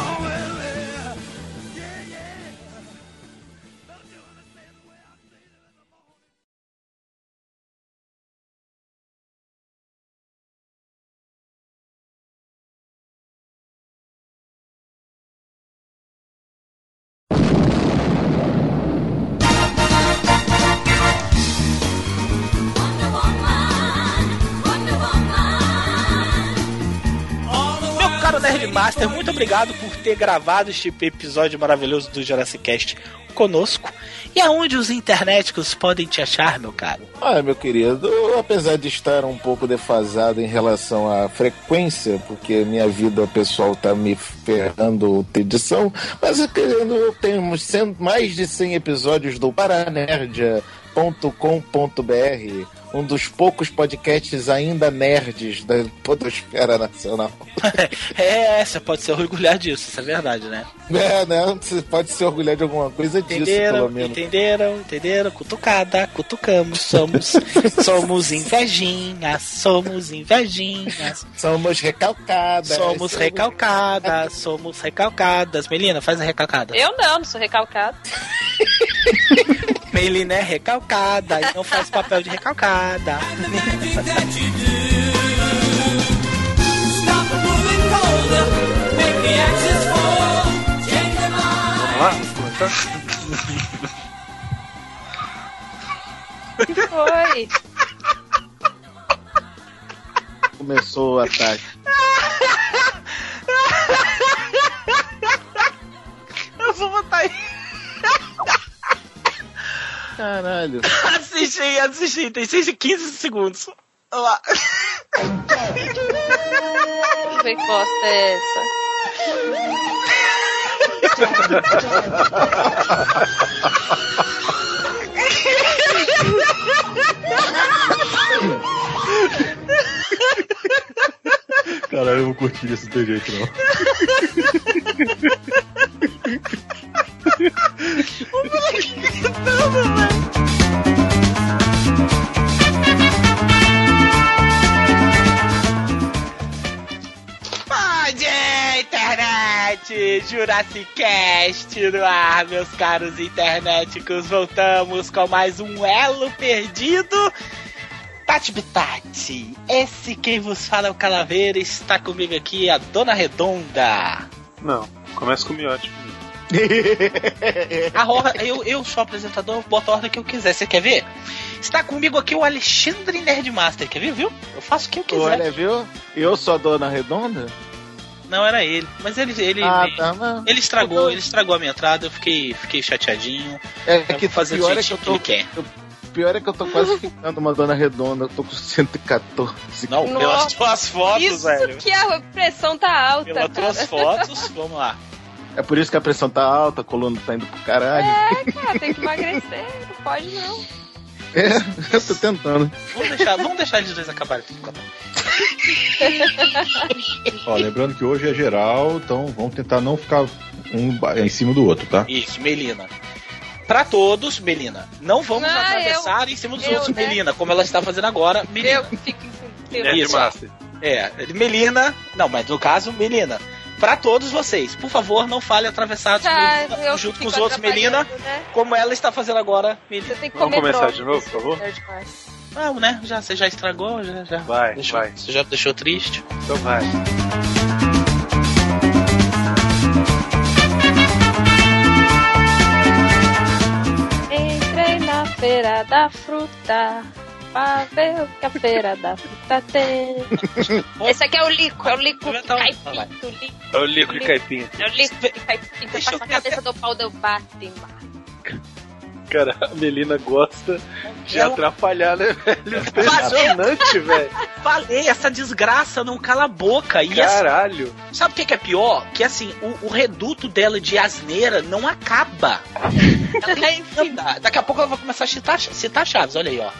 [SPEAKER 1] Nerdmaster, muito obrigado por ter gravado este episódio maravilhoso do Jurassic Cast conosco. E aonde os internéticos podem te achar, meu caro?
[SPEAKER 8] Olha, meu querido, apesar de estar um pouco defasado em relação à frequência, porque minha vida pessoal tá me ferrando de edição, mas eu, querendo, cem- mais de 100 episódios do Paranerdia.com.br, um dos poucos podcasts ainda nerds da podosfera nacional.
[SPEAKER 1] É, você pode se orgulhar disso, isso é verdade, né?
[SPEAKER 8] É, né? Você pode se orgulhar de alguma coisa disso,
[SPEAKER 1] Entenderam,
[SPEAKER 8] pelo menos.
[SPEAKER 1] entenderam, entenderam? Cutucada, cutucamos, somos, somos invejinhas, somos invejinhas.
[SPEAKER 8] Somos recalcadas.
[SPEAKER 1] Somos recalcadas, somos recalcadas. Melina, faz a recalcada.
[SPEAKER 7] Eu não, não sou recalcado.
[SPEAKER 1] Melina é recalcada e não faz papel de recalcada.
[SPEAKER 13] Vamos lá? Começar?
[SPEAKER 7] Foi.
[SPEAKER 8] Começou o ataque.
[SPEAKER 1] Eu vou botar aí.
[SPEAKER 8] Caralho.
[SPEAKER 1] Assiste aí, assiste aí. Tem 6 e 15 segundos. Olha lá.
[SPEAKER 7] Que bosta é essa?
[SPEAKER 3] Caralho, eu vou curtir isso do jeito, não.
[SPEAKER 1] Pode, internet! Jurassic Cast no ar, meus caros internéticos. Voltamos com mais um elo perdido. Tati Bitati, esse quem vos fala é o Calaveira. Está comigo aqui a Dona Redonda.
[SPEAKER 13] Não, começa com o miote.
[SPEAKER 1] A roda, eu, eu sou apresentador, eu boto a ordem que eu quiser. Você quer ver? Está comigo aqui o Alexandre Nerdmaster. Quer ver, viu? Eu faço o que eu quiser.
[SPEAKER 8] Olha, viu? Eu sou a dona redonda?
[SPEAKER 1] Não era ele, mas ele ele,
[SPEAKER 8] Ah,
[SPEAKER 1] ele,
[SPEAKER 8] tá, mas-
[SPEAKER 1] ele estragou, ele estragou a minha entrada. Eu fiquei, fiquei chateadinho.
[SPEAKER 8] É
[SPEAKER 1] Eu
[SPEAKER 8] que
[SPEAKER 1] fazer
[SPEAKER 8] pior
[SPEAKER 1] do
[SPEAKER 8] é que eu tô.
[SPEAKER 1] que ele quer.
[SPEAKER 8] eu- pior é que eu tô quase ficando uma dona redonda. Eu tô com 114.
[SPEAKER 1] Não,
[SPEAKER 7] Nossa.
[SPEAKER 1] pelas tuas fotos,
[SPEAKER 7] Isso
[SPEAKER 1] velho.
[SPEAKER 7] que a pressão tá alta.
[SPEAKER 1] Pelas tuas
[SPEAKER 7] cara.
[SPEAKER 1] fotos, vamos lá.
[SPEAKER 8] É por isso que a pressão tá alta, a coluna tá indo pro caralho.
[SPEAKER 7] É, cara, tem que emagrecer. Não pode não.
[SPEAKER 8] É, eu tô tentando.
[SPEAKER 1] Vamos deixar, vamos deixar eles dois acabarem.
[SPEAKER 3] Ó, lembrando que hoje é geral, então vamos tentar não ficar um em cima do outro, tá?
[SPEAKER 1] Isso, Melina. Pra todos, Melina. Não vamos
[SPEAKER 7] Ah,
[SPEAKER 1] atravessar em cima dos
[SPEAKER 7] eu,
[SPEAKER 1] outros,
[SPEAKER 7] né?
[SPEAKER 1] Melina, como ela está fazendo agora. Melina.
[SPEAKER 7] Eu fico com
[SPEAKER 1] Isso. É, Melina. Não, mas no caso, Melina. Pra todos vocês, por favor, não fale atravessados
[SPEAKER 7] Ah,
[SPEAKER 1] junto-
[SPEAKER 7] eu
[SPEAKER 1] junto com os outros, Melina,
[SPEAKER 7] né?
[SPEAKER 1] como ela está fazendo agora, Melina.
[SPEAKER 7] Você tem que
[SPEAKER 13] Vamos começar
[SPEAKER 7] brócolis,
[SPEAKER 13] de novo, por favor?
[SPEAKER 1] Não, né? Já, você já estragou, já, já.
[SPEAKER 13] Vai,
[SPEAKER 1] deixou,
[SPEAKER 13] vai.
[SPEAKER 1] Você já deixou triste.
[SPEAKER 13] Então vai.
[SPEAKER 7] Feira da fruta pra ver o que a feira da fruta tem. Esse aqui é o lico, é o lico caipinto, lico.
[SPEAKER 13] É o Lico e Caipinha.
[SPEAKER 7] É o lico caipinto,
[SPEAKER 1] Deixa
[SPEAKER 7] passa
[SPEAKER 1] eu
[SPEAKER 7] a
[SPEAKER 1] ver
[SPEAKER 7] cabeça do pau do Batman.
[SPEAKER 2] Cara, a Melina gosta de atrapalhar, né, velho? Impressionante, velho.
[SPEAKER 1] Falei, essa desgraça não cala a boca. E assim,
[SPEAKER 2] Caralho.
[SPEAKER 1] sabe o que, que é pior? Que assim, o, o reduto dela de asneira não acaba. Ela é infinita. Daqui a pouco ela vai começar a citar, citar Chaves, olha aí, ó.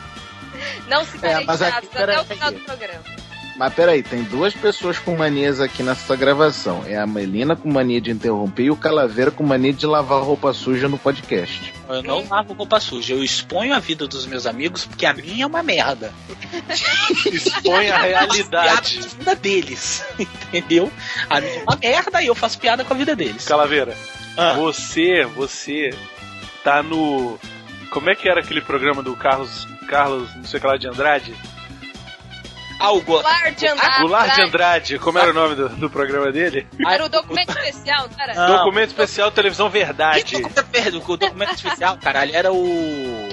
[SPEAKER 7] Não se
[SPEAKER 8] É, aqui,
[SPEAKER 7] chaves até o final do programa.
[SPEAKER 8] Mas peraí, tem duas pessoas com manias aqui nessa gravação. É a Melina com mania de interromper e o Calaveira com mania de lavar roupa suja no podcast.
[SPEAKER 1] Eu não lavo roupa suja, eu exponho a vida dos meus amigos porque a minha é uma merda.
[SPEAKER 2] Expõe a realidade.
[SPEAKER 1] Piada com a vida deles, entendeu? A minha é uma merda e eu faço piada com a vida deles.
[SPEAKER 2] Calaveira,
[SPEAKER 1] Ah.
[SPEAKER 2] você, você tá no. Como é que era aquele programa do Carlos, Carlos, não sei o que lá, de Andrade?
[SPEAKER 1] Ah, o Go-
[SPEAKER 7] Goulart de Andrade.
[SPEAKER 2] Goulart de Andrade, como era o nome do, do programa dele?
[SPEAKER 7] Era o documento especial, não era?
[SPEAKER 1] Não.
[SPEAKER 2] Documento Especial Televisão
[SPEAKER 1] Que
[SPEAKER 2] Verdade.
[SPEAKER 1] documento, perdão, o documento especial, caralho, era o.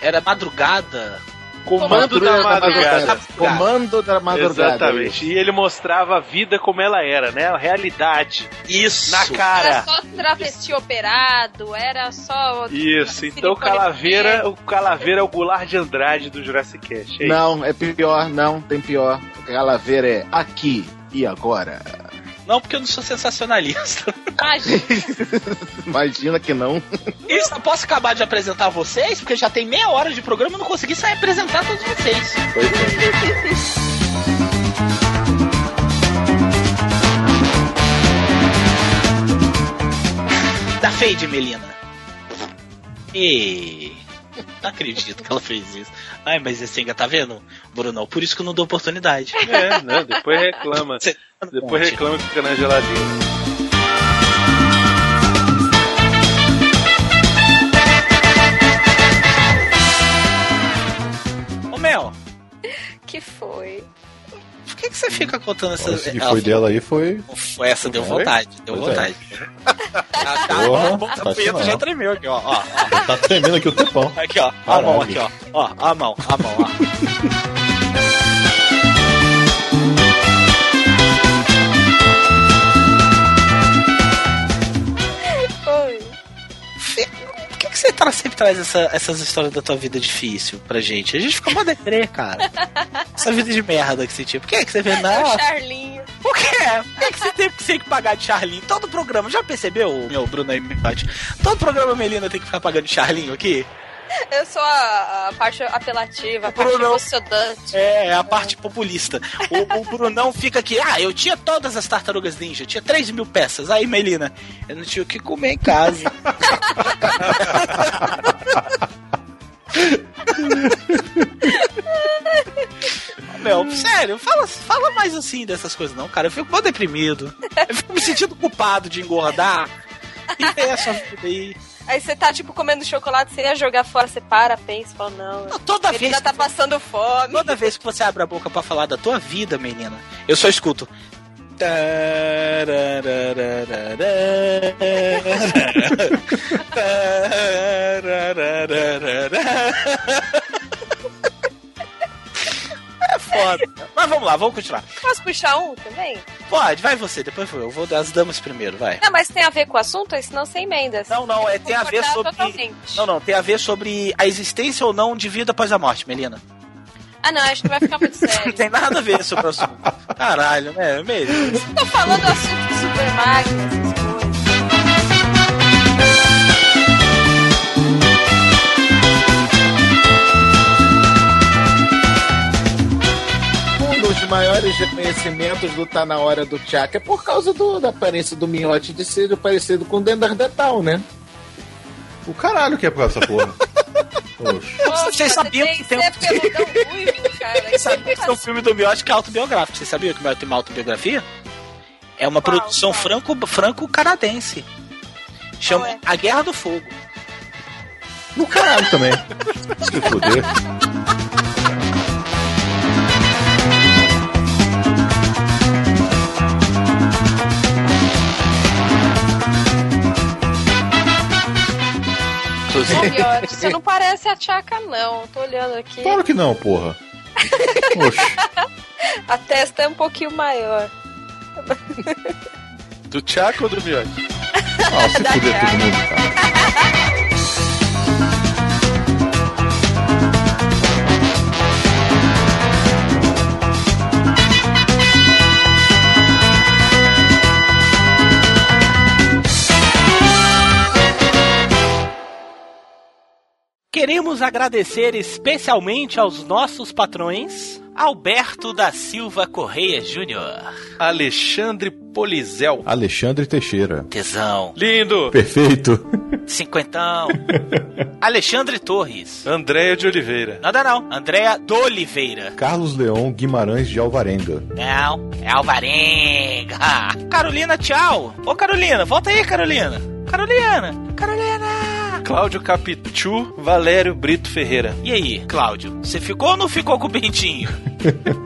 [SPEAKER 1] Era madrugada.
[SPEAKER 2] Comando da Madrugada.
[SPEAKER 8] Comando da madrugada.
[SPEAKER 2] Exatamente. E ele mostrava a vida como ela era, né? A realidade.
[SPEAKER 1] Isso.
[SPEAKER 2] Na
[SPEAKER 7] Era
[SPEAKER 2] cara.
[SPEAKER 7] só travesti operado, era só.
[SPEAKER 2] Isso, então o Calaveira, o Calaveira é o Goulart de Andrade do Jurassic Cast. É.
[SPEAKER 8] Não, é pior, não, tem pior. O Calaveira é aqui e agora.
[SPEAKER 1] Não, porque eu não sou sensacionalista.
[SPEAKER 7] Imagina.
[SPEAKER 8] Imagina que não.
[SPEAKER 1] Isso, posso acabar de apresentar vocês, porque já tem meia hora de programa e não consegui sair apresentar todos vocês. Da Fade, Melina. E. Não acredito que ela fez isso. Ai, mas esse ainda tá vendo, Bruno? Por isso que eu não dou oportunidade.
[SPEAKER 2] É, não, depois reclama. Depois reclama que fica na geladeira.
[SPEAKER 1] Ô Mel,
[SPEAKER 7] que,
[SPEAKER 1] que você fica contando essas.
[SPEAKER 3] Esse que
[SPEAKER 1] Ela
[SPEAKER 3] foi dela aí foi.
[SPEAKER 1] Foi essa, deu vontade, deu
[SPEAKER 3] Pois é.
[SPEAKER 1] vontade. Ah, tá,
[SPEAKER 3] Porra,
[SPEAKER 1] a mão
[SPEAKER 3] tá
[SPEAKER 1] do Pedro já tremeu aqui, ó. ó, ó.
[SPEAKER 3] Tá tremendo aqui o tempão.
[SPEAKER 1] Aqui, ó. Ó a mão
[SPEAKER 3] Caralho.
[SPEAKER 1] aqui, ó. Ó, a mão, a mão, ó. Você tra- sempre traz essa- essas histórias da tua vida difícil pra gente? A gente fica mó deprê, cara. Essa vida de merda que você tinha. Por que, que você vê?
[SPEAKER 7] É o
[SPEAKER 1] Não,
[SPEAKER 7] Charlinho.
[SPEAKER 1] por quê? Por que, que você tem que, tem que pagar de Charlinho? Todo programa, já percebeu, meu Bruno aí, Miotti? Todo programa Melina tem que ficar pagando de Charlinho aqui?
[SPEAKER 7] Eu sou a, a parte apelativa, a parte emocionante.
[SPEAKER 1] É, é a parte populista. O, o Brunão fica aqui, ah, eu tinha todas as tartarugas ninja, tinha 3 mil peças. Aí, Melina, eu não tinha o que comer em casa. Meu, sério, fala, fala mais assim dessas coisas, não, cara. Eu fico mó deprimido. Eu fico me sentindo culpado de engordar. E ter essa vida aí.
[SPEAKER 7] Aí você tá, tipo, comendo chocolate, você ia jogar fora, você para, pensa, fala, não.
[SPEAKER 1] Não, toda vez
[SPEAKER 7] ainda tá passando fome.
[SPEAKER 1] Toda vez que você abre a boca pra falar da tua vida, menina, eu só escuto. É foda. Mas vamos lá, vamos continuar.
[SPEAKER 7] Posso puxar um também?
[SPEAKER 1] Pode, vai você, depois eu. Vou dar as damas primeiro, vai.
[SPEAKER 7] Não, mas tem a ver com o assunto, senão sem emendas.
[SPEAKER 1] Não, não, é, tem a ver sobre.
[SPEAKER 7] totalmente.
[SPEAKER 1] Não, não, tem a ver sobre a existência ou não de vida após a morte, Melina.
[SPEAKER 7] Ah, não, acho que vai ficar muito
[SPEAKER 1] Não
[SPEAKER 7] sério.
[SPEAKER 1] tem nada a ver sobre o assunto. Caralho, né? Mesmo.
[SPEAKER 7] Tô falando assunto de super máquina,
[SPEAKER 8] dos maiores reconhecimentos do Tá Na Hora do Tchaka é por causa do- da aparência do Miote de ser parecido com o Dendardetal, né?
[SPEAKER 3] O caralho que é por causa dessa porra. Poxa.
[SPEAKER 1] Vocês sabiam que tem um- sabia que tem um filme do Miotti que é autobiográfico? Você sabia que o Miotti tem uma autobiografia? É uma
[SPEAKER 7] Qual?
[SPEAKER 1] produção
[SPEAKER 7] Qual?
[SPEAKER 1] franco- franco-canadense. Chama
[SPEAKER 7] é?
[SPEAKER 1] A Guerra do Fogo.
[SPEAKER 3] No caralho também. Se fuder.
[SPEAKER 7] Miotti, você não parece a Tchaka, não. Tô olhando aqui.
[SPEAKER 3] Claro que não, porra. Poxa.
[SPEAKER 7] A testa é um pouquinho maior.
[SPEAKER 2] Do Chaco ou do Miotti?
[SPEAKER 3] Ah, se fuder todo mundo, cara.
[SPEAKER 1] Queremos agradecer especialmente aos nossos patrões. Alberto da Silva Correia Júnior.
[SPEAKER 2] Alexandre Polizel.
[SPEAKER 3] Alexandre Teixeira.
[SPEAKER 1] Tesão.
[SPEAKER 2] Lindo.
[SPEAKER 3] Perfeito.
[SPEAKER 1] Cinquentão. Alexandre Torres.
[SPEAKER 2] Andréia de Oliveira.
[SPEAKER 1] Nada não. Andréa do Oliveira.
[SPEAKER 3] Carlos Leão Guimarães de Alvarenga.
[SPEAKER 1] Não, é Alvarenga. Carolina, tchau. Ô Carolina, volta aí, Carolina. Carolina. Carolina.
[SPEAKER 2] Cláudio Capitu, Valério Brito Ferreira.
[SPEAKER 1] E aí, Cláudio, você ficou ou não ficou com o Bentinho?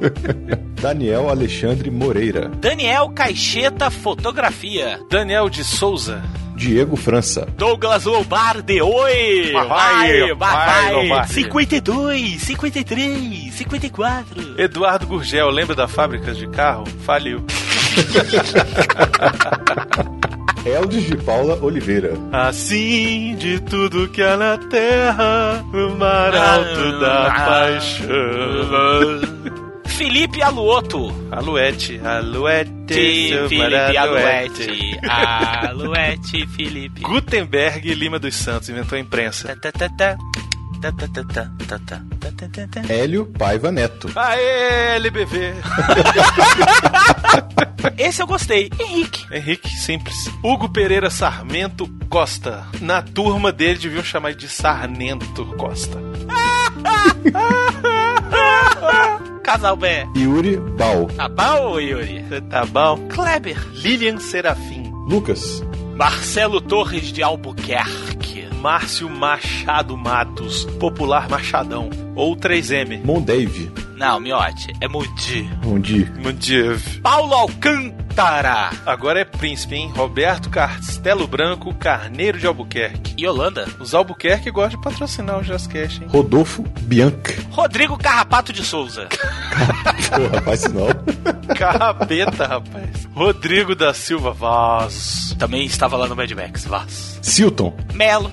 [SPEAKER 3] Daniel Alexandre Moreira.
[SPEAKER 1] Daniel Caixeta Fotografia.
[SPEAKER 2] Daniel de Souza.
[SPEAKER 3] Diego França.
[SPEAKER 1] Douglas Lombardi, oi!
[SPEAKER 2] Vai,
[SPEAKER 1] vai,
[SPEAKER 2] vai, Lombardi.
[SPEAKER 1] 52, 53, 54.
[SPEAKER 2] Eduardo Gurgel, lembra da fábrica de carro? Faliu.
[SPEAKER 3] Eldes de Paula Oliveira.
[SPEAKER 2] Assim de tudo que há na terra, o mar alto da paixão.
[SPEAKER 1] Felipe Aluoto.
[SPEAKER 2] Aluete, Aluete, seu
[SPEAKER 1] Felipe Aluete. Aluete, Felipe.
[SPEAKER 2] Gutenberg Lima dos Santos inventou a imprensa.
[SPEAKER 1] Tá, tá, tá.
[SPEAKER 3] Hélio Paiva Neto.
[SPEAKER 2] Aê, LBV!
[SPEAKER 1] Esse eu gostei. Henrique.
[SPEAKER 2] Henrique, simples. Hugo Pereira Sarmento Costa. Na turma dele deviam chamar de Sarmento Costa.
[SPEAKER 1] Casal B.
[SPEAKER 3] Yuri Bal.
[SPEAKER 1] Tá bal, Yuri?
[SPEAKER 2] Tá bal.
[SPEAKER 1] Kleber.
[SPEAKER 2] Lilian Serafim.
[SPEAKER 3] Lucas.
[SPEAKER 1] Marcelo Torres de Albuquerque.
[SPEAKER 2] Márcio Machado Matos, popular Machadão. Ou 3M.
[SPEAKER 3] Mondave.
[SPEAKER 1] Não, Miote, é Mudi.
[SPEAKER 3] Mondi.
[SPEAKER 2] Mundiv.
[SPEAKER 1] Paulo Alcântara.
[SPEAKER 2] Agora é príncipe, hein? Roberto Castelo Branco, Carneiro de Albuquerque.
[SPEAKER 1] E Holanda?
[SPEAKER 2] Os Albuquerque gostam de patrocinar o Jazzcast, hein?
[SPEAKER 3] Rodolfo Bianca.
[SPEAKER 1] Rodrigo Carrapato de Souza.
[SPEAKER 3] Faz isso não.
[SPEAKER 2] Carrapeta, rapaz. Rodrigo da Silva Vaz.
[SPEAKER 1] Também estava lá no Mad Max, Vaz.
[SPEAKER 3] Silton.
[SPEAKER 1] Melo.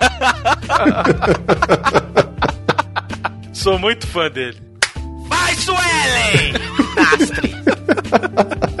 [SPEAKER 2] Sou muito fã dele.
[SPEAKER 1] Vai, Suelen! Nastre.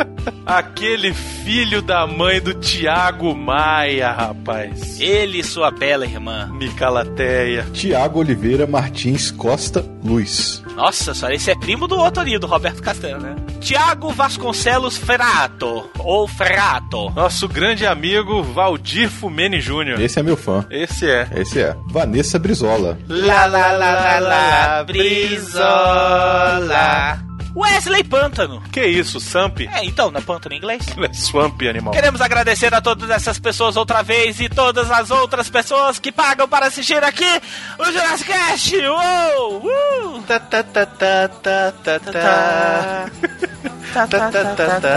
[SPEAKER 2] Aquele filho da mãe do Tiago Maia, rapaz.
[SPEAKER 1] Ele e sua bela irmã.
[SPEAKER 2] Micalateia.
[SPEAKER 3] Tiago Oliveira Martins Costa Luz.
[SPEAKER 1] Nossa senhora, esse é primo do outro ali, do Roberto Castelo, né? Tiago Vasconcelos Ferrato. Ou Ferrato.
[SPEAKER 2] Nosso grande amigo Valdir Fumene Júnior.
[SPEAKER 3] Esse é meu fã.
[SPEAKER 2] Esse é.
[SPEAKER 3] Esse é. Vanessa Brizola.
[SPEAKER 1] Lá, lá, lá, lá, lá, Brizola. Wesley Pântano.
[SPEAKER 2] Que isso, Samp?
[SPEAKER 1] É, então, na Pântano em inglês.
[SPEAKER 2] É swamp, animal.
[SPEAKER 1] Queremos agradecer a todas essas pessoas outra vez e todas as outras pessoas que pagam para assistir aqui o Jurassic Cast. Uou! Uh!
[SPEAKER 2] Tá, tá, tá, tá, tá, tá,
[SPEAKER 1] ta ta ta ta.